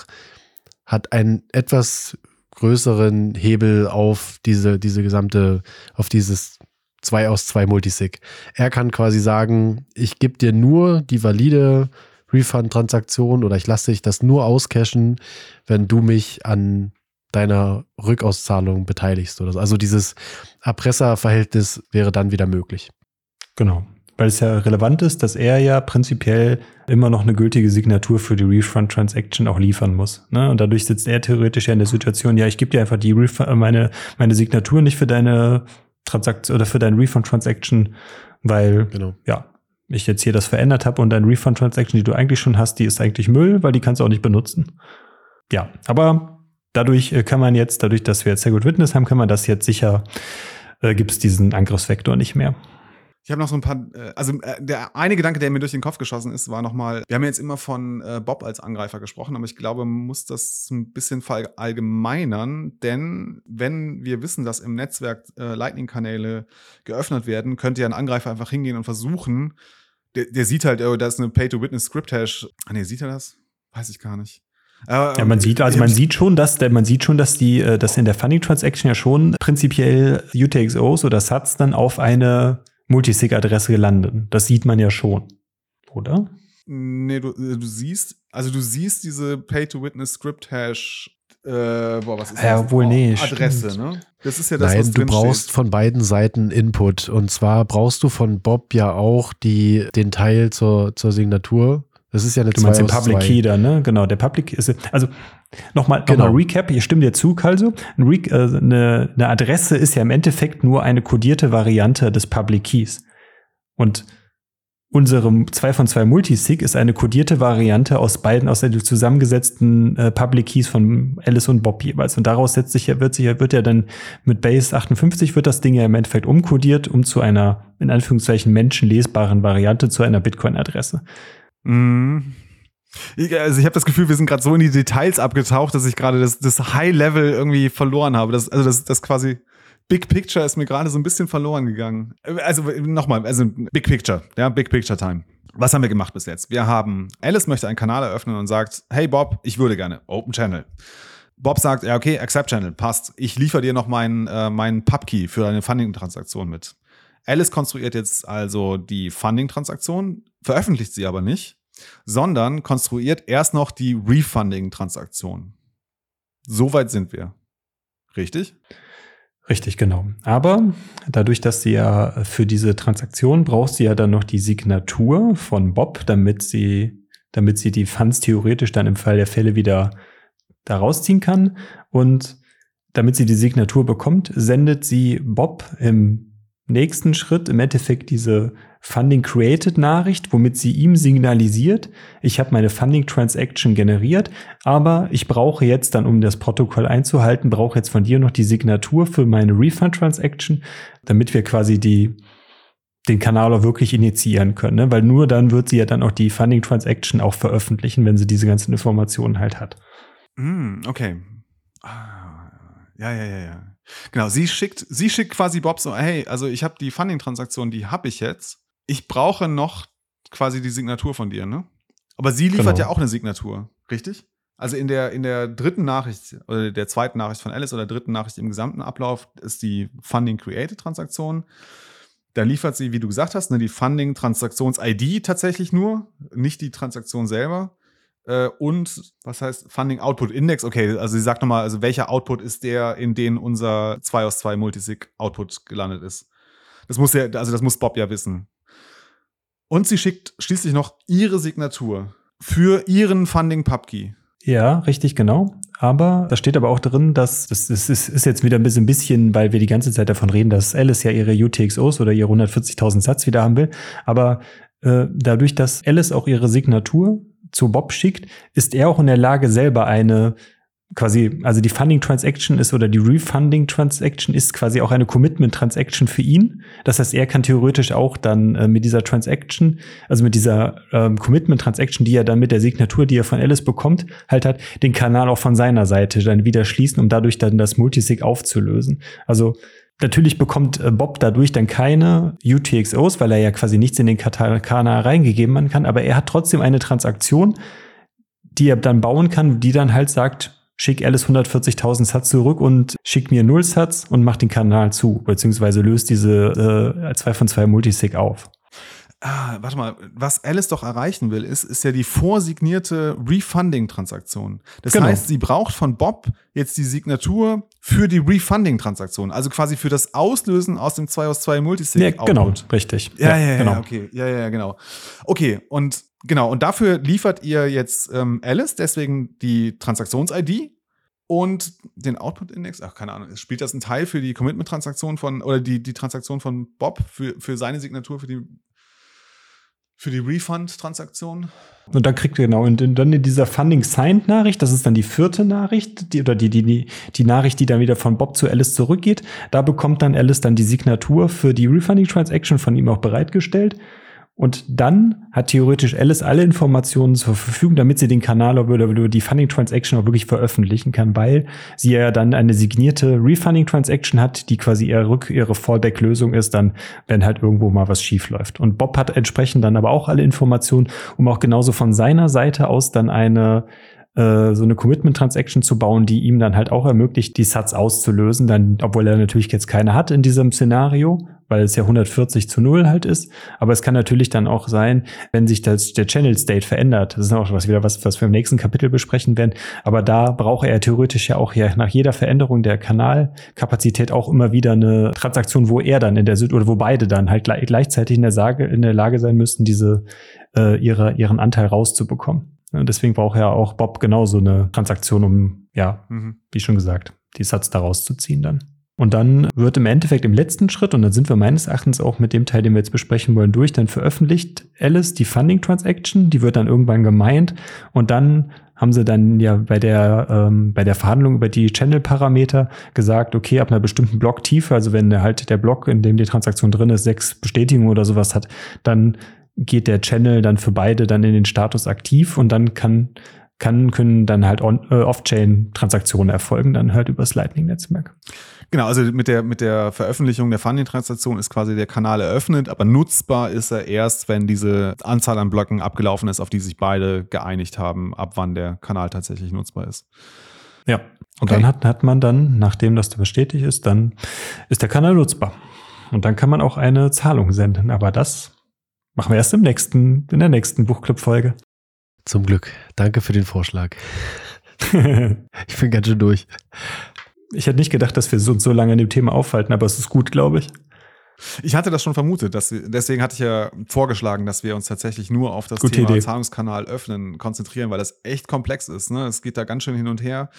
hat ein etwas größeren Hebel auf diese, diese gesamte, auf dieses 2 aus 2 Multisig. Er kann quasi sagen, ich gebe dir nur die valide Refund-Transaktion oder ich lasse dich das nur auscashen, wenn du mich an deiner Rückauszahlung beteiligst oder so. Also dieses Erpresserverhältnis wäre dann wieder möglich. Genau weil es ja relevant ist, dass er ja prinzipiell immer noch eine gültige Signatur für die Refund Transaction auch liefern muss. Ne? Und dadurch sitzt er theoretisch ja in der Situation, ja, ich gebe dir einfach die Refund, meine, meine Signatur nicht für deine Transaktion oder für deine Refund Transaction, weil genau. ja, ich jetzt hier das verändert habe und deine Refund Transaction, die du eigentlich schon hast, die ist eigentlich Müll, weil die kannst du auch nicht benutzen. Ja, aber dadurch äh, kann man jetzt, dadurch, dass wir jetzt sehr gut Witness haben, kann man das jetzt sicher, äh, gibt es diesen Angriffsvektor nicht mehr. Ich habe noch so ein paar, äh, also äh, der eine Gedanke, der mir durch den Kopf geschossen ist, war nochmal, wir haben jetzt immer von Bob als Angreifer gesprochen, aber ich glaube, man muss das ein bisschen verallgemeinern, denn wenn wir wissen, dass im Netzwerk Lightning-Kanäle geöffnet werden, könnte ja ein Angreifer einfach hingehen und versuchen, der, der sieht halt, oh, da ist eine Pay-to-Witness-Script-Hash. Ah, nee, sieht er das? Weiß ich gar nicht. Ja, man sieht, also man sieht schon, dass der, man sieht schon, dass die, dass in der Funding Transaction ja schon prinzipiell UTXOs oder Sats dann auf eine Multisig-Adresse gelandet. Das sieht man ja schon, oder? Nee, du, äh, du siehst, also du siehst diese Pay-to-Witness-Script-Hash äh, boah, was ist ja, das? Wohl nee, Adresse, stimmt. ne? Das ist ja das, Nein, was du brauchst steht. von beiden Seiten Input. Und zwar brauchst du von Bob ja auch die, den Teil zur, zur Signatur. Das ist ja eine Du meinst den Public Key da, ne? Genau, der Public ist, also nochmal genau. noch Recap, ich stimme dir zu, Kalso. Äh, eine, eine Adresse ist ja im Endeffekt nur eine kodierte Variante des Public Keys. Und unsere 2 von 2 Multisig ist eine kodierte Variante aus beiden, aus den zusammengesetzten äh, Public Keys von Alice und Bob jeweils. Und daraus setzt sich ja, wird sich, wird ja dann mit Base 58 wird das Ding ja im Endeffekt umkodiert, um zu einer, in Anführungszeichen, menschenlesbaren Variante zu einer Bitcoin-Adresse. Mhm. Also ich habe das Gefühl, wir sind gerade so in die Details abgetaucht, dass ich gerade das, das High-Level irgendwie verloren habe. Das, also das, das quasi Big Picture ist mir gerade so ein bisschen verloren gegangen. Also nochmal, also Big Picture, ja, Big Picture Time. Was haben wir gemacht bis jetzt? Wir haben, Alice möchte einen Kanal eröffnen und sagt, hey Bob, ich würde gerne, Open Channel. Bob sagt, ja, okay, Accept Channel, passt. Ich liefere dir noch meinen, äh, meinen Pubkey für eine Funding-Transaktion mit. Alice konstruiert jetzt also die Funding-Transaktion, veröffentlicht sie aber nicht, sondern konstruiert erst noch die Refunding-Transaktion. Soweit sind wir. Richtig? Richtig, genau. Aber dadurch, dass sie ja für diese Transaktion braucht sie ja dann noch die Signatur von Bob, damit sie, damit sie die Funds theoretisch dann im Fall der Fälle wieder da rausziehen kann. Und damit sie die Signatur bekommt, sendet sie Bob im nächsten Schritt im Endeffekt diese Funding Created Nachricht, womit sie ihm signalisiert, ich habe meine Funding Transaction generiert, aber ich brauche jetzt dann, um das Protokoll einzuhalten, brauche jetzt von dir noch die Signatur für meine Refund Transaction, damit wir quasi die den Kanal auch wirklich initiieren können, ne? weil nur dann wird sie ja dann auch die Funding Transaction auch veröffentlichen, wenn sie diese ganzen Informationen halt hat. Mm, okay. Ah, ja, ja, ja, ja. Genau, sie schickt, sie schickt quasi Bob so, hey, also ich habe die Funding-Transaktion, die habe ich jetzt. Ich brauche noch quasi die Signatur von dir, ne? Aber sie liefert genau. ja auch eine Signatur, richtig? Also in der, in der dritten Nachricht oder der zweiten Nachricht von Alice oder dritten Nachricht im gesamten Ablauf ist die Funding Created Transaktion. Da liefert sie, wie du gesagt hast, ne, die Funding Transaktions ID tatsächlich nur, nicht die Transaktion selber. Äh, und was heißt Funding Output Index? Okay, also sie sagt nochmal, also welcher Output ist der, in den unser 2 aus 2 Multisig Output gelandet ist? Das muss ja, also das muss Bob ja wissen. Und sie schickt schließlich noch ihre Signatur für ihren Funding Pubkey. Ja, richtig, genau. Aber da steht aber auch drin, dass das, das ist, ist jetzt wieder ein bisschen, weil wir die ganze Zeit davon reden, dass Alice ja ihre UTXOs oder ihre 140.000 Satz wieder haben will. Aber äh, dadurch, dass Alice auch ihre Signatur zu Bob schickt, ist er auch in der Lage, selber eine quasi, also die Funding Transaction ist oder die Refunding Transaction ist quasi auch eine Commitment Transaction für ihn. Das heißt, er kann theoretisch auch dann äh, mit dieser Transaction, also mit dieser ähm, Commitment Transaction, die er dann mit der Signatur, die er von Alice bekommt, halt hat, den Kanal auch von seiner Seite dann wieder schließen, um dadurch dann das Multisig aufzulösen. Also Natürlich bekommt äh, Bob dadurch dann keine UTXOs, weil er ja quasi nichts in den Kanal reingegeben kann, aber er hat trotzdem eine Transaktion, die er dann bauen kann, die dann halt sagt, schick Alice 140.000 Satz zurück und schick mir null Satz und mach den Kanal zu, beziehungsweise löst diese äh, 2 von 2 Multisig auf. Ah, warte mal, was Alice doch erreichen will, ist, ist ja die vorsignierte Refunding-Transaktion. Das genau. heißt, sie braucht von Bob jetzt die Signatur für die Refunding-Transaktion, also quasi für das Auslösen aus dem 2 aus 2 Multisig. Ja, genau, richtig. Ja, ja, ja, genau. ja, okay. Ja, ja, genau. Okay, und genau, und dafür liefert ihr jetzt ähm, Alice deswegen die Transaktions-ID und den Output-Index. Ach, keine Ahnung. Spielt das ein Teil für die Commitment-Transaktion von, oder die, die Transaktion von Bob für, für seine Signatur, für die für die Refund-Transaktion. Und dann kriegt ihr genau, und dann in dieser Funding-Signed-Nachricht, das ist dann die vierte Nachricht, die, oder die, die, die, die Nachricht, die dann wieder von Bob zu Alice zurückgeht. Da bekommt dann Alice dann die Signatur für die Refunding-Transaction von ihm auch bereitgestellt. Und dann hat theoretisch Alice alle Informationen zur Verfügung, damit sie den Kanal über die Funding Transaction auch wirklich veröffentlichen kann, weil sie ja dann eine signierte Refunding Transaction hat, die quasi ihre, ihre Fallback-Lösung ist, dann, wenn halt irgendwo mal was schief läuft. Und Bob hat entsprechend dann aber auch alle Informationen, um auch genauso von seiner Seite aus dann eine äh, so eine Commitment-Transaction zu bauen, die ihm dann halt auch ermöglicht, die Sats auszulösen, dann, obwohl er natürlich jetzt keine hat in diesem Szenario, weil es ja 140 zu 0 halt ist. Aber es kann natürlich dann auch sein, wenn sich das, der Channel State verändert. Das ist auch was wieder was, was wir im nächsten Kapitel besprechen werden. Aber da braucht er theoretisch ja auch ja nach jeder Veränderung der Kanalkapazität auch immer wieder eine Transaktion, wo er dann in der oder wo beide dann halt gleichzeitig in der, Sage, in der Lage sein müssten, diese äh, ihre, ihren Anteil rauszubekommen. Und deswegen braucht ja auch Bob genauso eine Transaktion, um, ja, mhm. wie schon gesagt, die Satz daraus zu ziehen dann. Und dann wird im Endeffekt im letzten Schritt, und dann sind wir meines Erachtens auch mit dem Teil, den wir jetzt besprechen wollen, durch, dann veröffentlicht Alice die Funding Transaction, die wird dann irgendwann gemeint. Und dann haben sie dann ja bei der, ähm, bei der Verhandlung über die Channel-Parameter gesagt, okay, ab einer bestimmten Blocktiefe, also wenn halt der Block, in dem die Transaktion drin ist, sechs Bestätigungen oder sowas hat, dann geht der Channel dann für beide dann in den Status aktiv. Und dann kann, kann können dann halt on, äh, Off-Chain-Transaktionen erfolgen, dann halt übers Lightning-Netzwerk. Genau, also mit der, mit der Veröffentlichung der Funding-Transaktion ist quasi der Kanal eröffnet, aber nutzbar ist er erst, wenn diese Anzahl an Blöcken abgelaufen ist, auf die sich beide geeinigt haben, ab wann der Kanal tatsächlich nutzbar ist. Ja, und okay. dann hat, hat man dann, nachdem das bestätigt ist, dann ist der Kanal nutzbar. Und dann kann man auch eine Zahlung senden. Aber das Machen wir erst im nächsten, in der nächsten Buchclub-Folge. Zum Glück. Danke für den Vorschlag. ich bin ganz schön durch. Ich hätte nicht gedacht, dass wir uns so lange an dem Thema aufhalten, aber es ist gut, glaube ich. Ich hatte das schon vermutet, dass, deswegen hatte ich ja vorgeschlagen, dass wir uns tatsächlich nur auf das Gute Thema Idee. Zahlungskanal öffnen konzentrieren, weil das echt komplex ist. Ne? Es geht da ganz schön hin und her.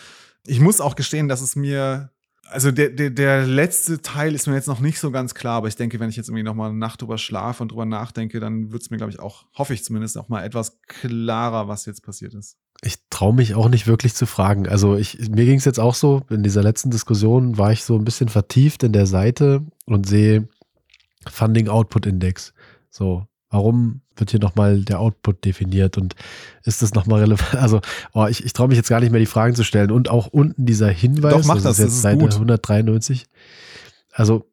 Ich muss auch gestehen, dass es mir also der, der, der letzte Teil ist mir jetzt noch nicht so ganz klar, aber ich denke, wenn ich jetzt irgendwie noch mal eine Nacht drüber schlafe und drüber nachdenke, dann wird es mir, glaube ich, auch, hoffe ich zumindest, auch mal etwas klarer, was jetzt passiert ist. Ich traue mich auch nicht wirklich zu fragen. Also ich, mir ging es jetzt auch so, in dieser letzten Diskussion war ich so ein bisschen vertieft in der Seite und sehe Funding Output Index. So, warum wird hier nochmal der Output definiert und ist das nochmal relevant? Also, oh, ich, ich traue mich jetzt gar nicht mehr, die Fragen zu stellen. Und auch unten dieser Hinweis, Doch, mach das, das ist jetzt das ist Seite gut. 193. Also,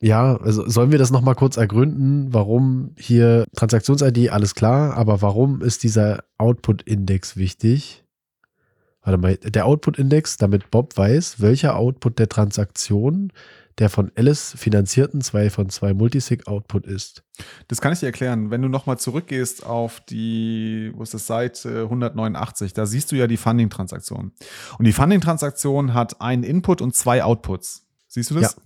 ja, also sollen wir das nochmal kurz ergründen, warum hier Transaktions-ID, alles klar, aber warum ist dieser Output-Index wichtig? Warte mal, der Output-Index, damit Bob weiß, welcher Output der Transaktion der von Alice finanzierten 2 von 2 Multisig-Output ist. Das kann ich dir erklären. Wenn du nochmal zurückgehst auf die, wo ist das, Seite 189, da siehst du ja die Funding-Transaktion. Und die Funding-Transaktion hat einen Input und zwei Outputs. Siehst du das? Ja.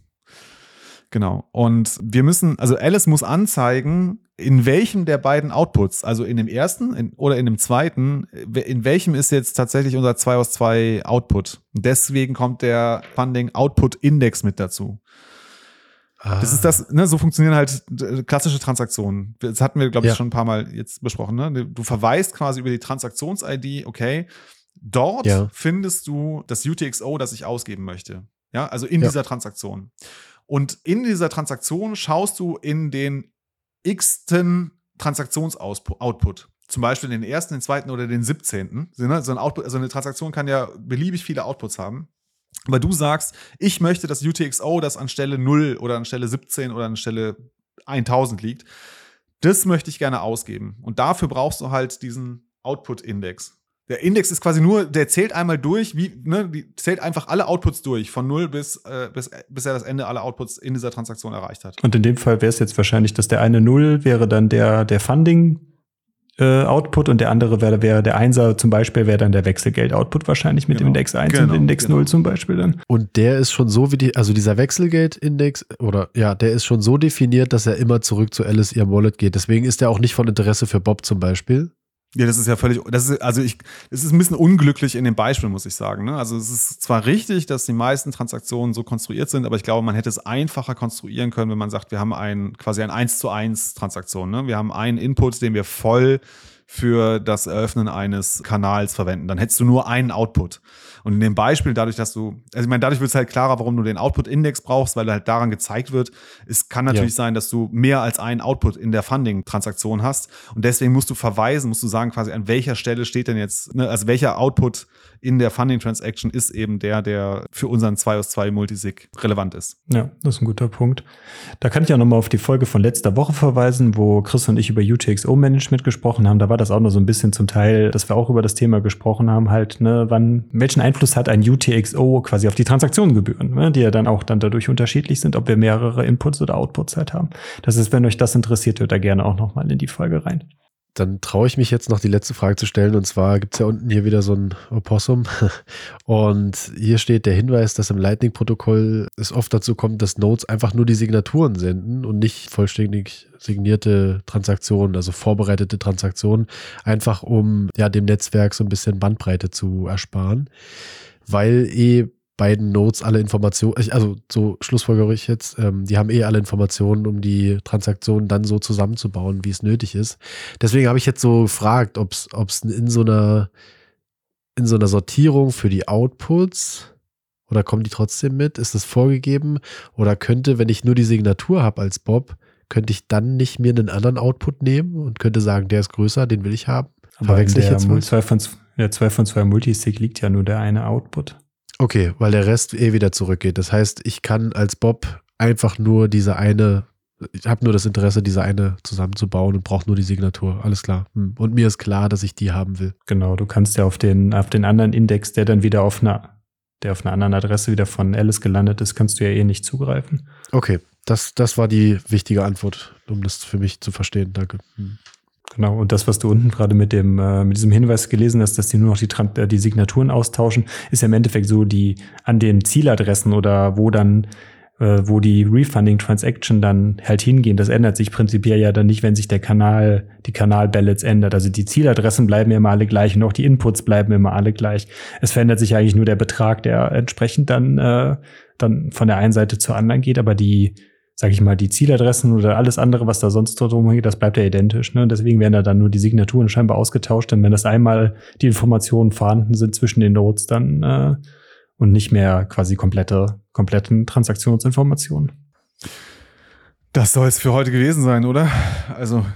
Genau. Und wir müssen, also Alice muss anzeigen, in welchem der beiden Outputs, also in dem ersten in, oder in dem zweiten, in welchem ist jetzt tatsächlich unser 2 aus 2 Output. Deswegen kommt der Funding Output Index mit dazu. Ah, Das ist das, ne, so funktionieren halt äh, klassische Transaktionen. Das hatten wir, glaube ich, Ja. schon ein paar Mal jetzt besprochen. Ne? Du verweist quasi über die Transaktions-ID, okay, dort Ja. findest du das UTXO, das ich ausgeben möchte. Ja, also in Ja. dieser Transaktion. Und in dieser Transaktion schaust du in den x-ten Transaktionsoutput. Zum Beispiel den ersten, den zweiten oder den 17. So, ne? so ein Output, also eine Transaktion kann ja beliebig viele Outputs haben. Aber du sagst, ich möchte das UTXO, das an Stelle 0 oder an Stelle 17 oder an Stelle 1000 liegt, das möchte ich gerne ausgeben. Und dafür brauchst du halt diesen Output-Index. Der Index ist quasi nur, der zählt einmal durch, wie, ne, die zählt einfach alle Outputs durch, von 0 bis, äh, bis, bis er das Ende aller Outputs in dieser Transaktion erreicht hat. Und in dem Fall wäre es jetzt wahrscheinlich, dass der eine Null wäre dann der, der Funding äh, Output und der andere wäre, wäre der Einser zum Beispiel, wäre dann der Wechselgeld-Output wahrscheinlich mit dem Genau. Index 1 Genau, und Index genau. 0 zum Beispiel dann. Und der ist schon so wie die, also dieser Wechselgeld-Index, oder ja, der ist schon so definiert, dass er immer zurück zu Alice ihrem Wallet geht. Deswegen ist er auch nicht von Interesse für Bob zum Beispiel. Ja, das ist ja völlig, das ist, also ich, es ist ein bisschen unglücklich in dem Beispiel, muss ich sagen. Ne? Also es ist zwar richtig, dass die meisten Transaktionen so konstruiert sind, aber ich glaube, man hätte es einfacher konstruieren können, wenn man sagt, wir haben ein, quasi ein 1 zu 1 Transaktion. Ne? Wir haben einen Input, den wir voll für das Eröffnen eines Kanals verwenden. Dann hättest du nur einen Output. Und in dem Beispiel, dadurch, dass du, also ich meine, dadurch wird es halt klarer, warum du den Output-Index brauchst, weil halt daran gezeigt wird, es kann natürlich sein, dass du mehr als einen Output in der Funding-Transaktion hast. Und deswegen musst du verweisen, musst du sagen, quasi an welcher Stelle steht denn jetzt, ne, also welcher Output in der Funding-Transaction ist eben der, der für unseren 2 aus 2 Multisig relevant ist. Ja, das ist ein guter Punkt. Da kann ich auch nochmal auf die Folge von letzter Woche verweisen, wo Chris und ich über UTXO-Management gesprochen haben. Da war das auch noch so ein bisschen zum Teil, dass wir auch über das Thema gesprochen haben, halt, ne, wann, welchen Einfluss hat ein UTXO quasi auf die Transaktionengebühren, ne, die ja dann auch dann dadurch unterschiedlich sind, ob wir mehrere Inputs oder Outputs halt haben. Das ist, wenn euch das interessiert, hört da gerne auch nochmal in die Folge rein. Dann traue ich mich jetzt noch die letzte Frage zu stellen. Und zwar gibt es ja unten hier wieder so ein Opossum. Und hier steht der Hinweis, dass im Lightning-Protokoll es oft dazu kommt, dass Nodes einfach nur die Signaturen senden und nicht vollständig signierte Transaktionen, also vorbereitete Transaktionen, einfach um ja dem Netzwerk so ein bisschen Bandbreite zu ersparen. Weil eh beiden Nodes alle Informationen, also so schlussfolgere ich jetzt, ähm, die haben eh alle Informationen, um die Transaktionen dann so zusammenzubauen, wie es nötig ist. Deswegen habe ich jetzt so gefragt, ob es in so einer in so einer Sortierung für die Outputs oder kommen die trotzdem mit? Ist das vorgegeben? Oder könnte, wenn ich nur die Signatur habe als Bob, könnte ich dann nicht mir einen anderen Output nehmen und könnte sagen, der ist größer, den will ich haben? Aber Verwechsel ich jetzt was? 2 von, der 2 von 2 Multisig liegt ja nur der eine Output. Okay, weil der Rest eh wieder zurückgeht. Das heißt, ich kann als Bob einfach nur diese eine, ich habe nur das Interesse, diese eine zusammenzubauen und brauche nur die Signatur. Alles klar. Hm. Und mir ist klar, dass ich die haben will. Genau, du kannst ja auf den, auf den anderen Index, der dann wieder auf einer, der auf einer anderen Adresse wieder von Alice gelandet ist, kannst du ja eh nicht zugreifen. Okay, das, das war die wichtige Antwort, um das für mich zu verstehen. Danke. Hm. Genau, und das, was du unten gerade mit dem, äh, mit diesem Hinweis gelesen hast, dass die nur noch die, Tran- äh, die Signaturen austauschen, ist ja im Endeffekt so, die an den Zieladressen oder wo dann, äh, wo die Refunding Transaction dann halt hingehen, das ändert sich prinzipiell ja dann nicht, wenn sich der Kanal, die Kanalbalance ändert. Also die Zieladressen bleiben immer alle gleich und auch die Inputs bleiben immer alle gleich. Es verändert sich eigentlich nur der Betrag, der entsprechend dann äh, dann von der einen Seite zur anderen geht, aber die, sag ich mal, die Zieladressen oder alles andere, was da sonst drum geht, das bleibt ja identisch. Ne? Deswegen werden da dann nur die Signaturen scheinbar ausgetauscht, denn wenn das einmal die Informationen vorhanden sind zwischen den Nodes, dann äh, und nicht mehr quasi komplette, kompletten Transaktionsinformationen. Das soll es für heute gewesen sein, oder? Also.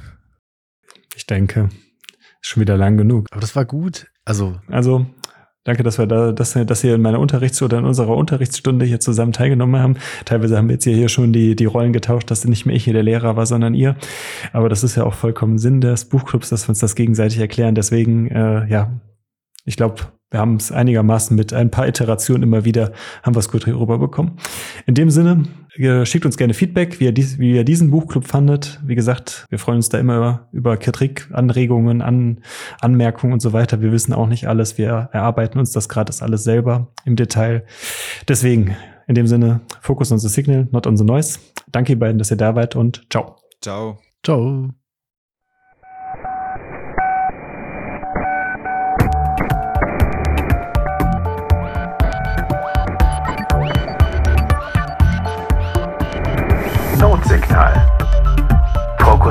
Ich denke, ist schon wieder lang genug. Aber das war gut. Also. Also, Danke, dass wir da, dass, dass ihr in meiner Unterrichts- oder in unserer Unterrichtsstunde hier zusammen teilgenommen haben. Teilweise haben wir jetzt hier schon die, die Rollen getauscht, dass nicht mehr ich hier der Lehrer war, sondern ihr. Aber das ist ja auch vollkommen Sinn des Buchclubs, dass wir uns das gegenseitig erklären. Deswegen, äh, ja, ich glaube, wir haben es einigermaßen mit ein paar Iterationen immer wieder, haben wir es gut rüberbekommen. In dem Sinne, schickt uns gerne Feedback, wie ihr, dies, wie ihr diesen Buchclub fandet. Wie gesagt, wir freuen uns da immer über Kritik, Anregungen, An, Anmerkungen und so weiter. Wir wissen auch nicht alles. Wir erarbeiten uns das gerade alles selber im Detail. Deswegen, in dem Sinne, Focus on the Signal, not on the Noise. Danke ihr beiden, dass ihr da wart und ciao. Ciao. Ciao.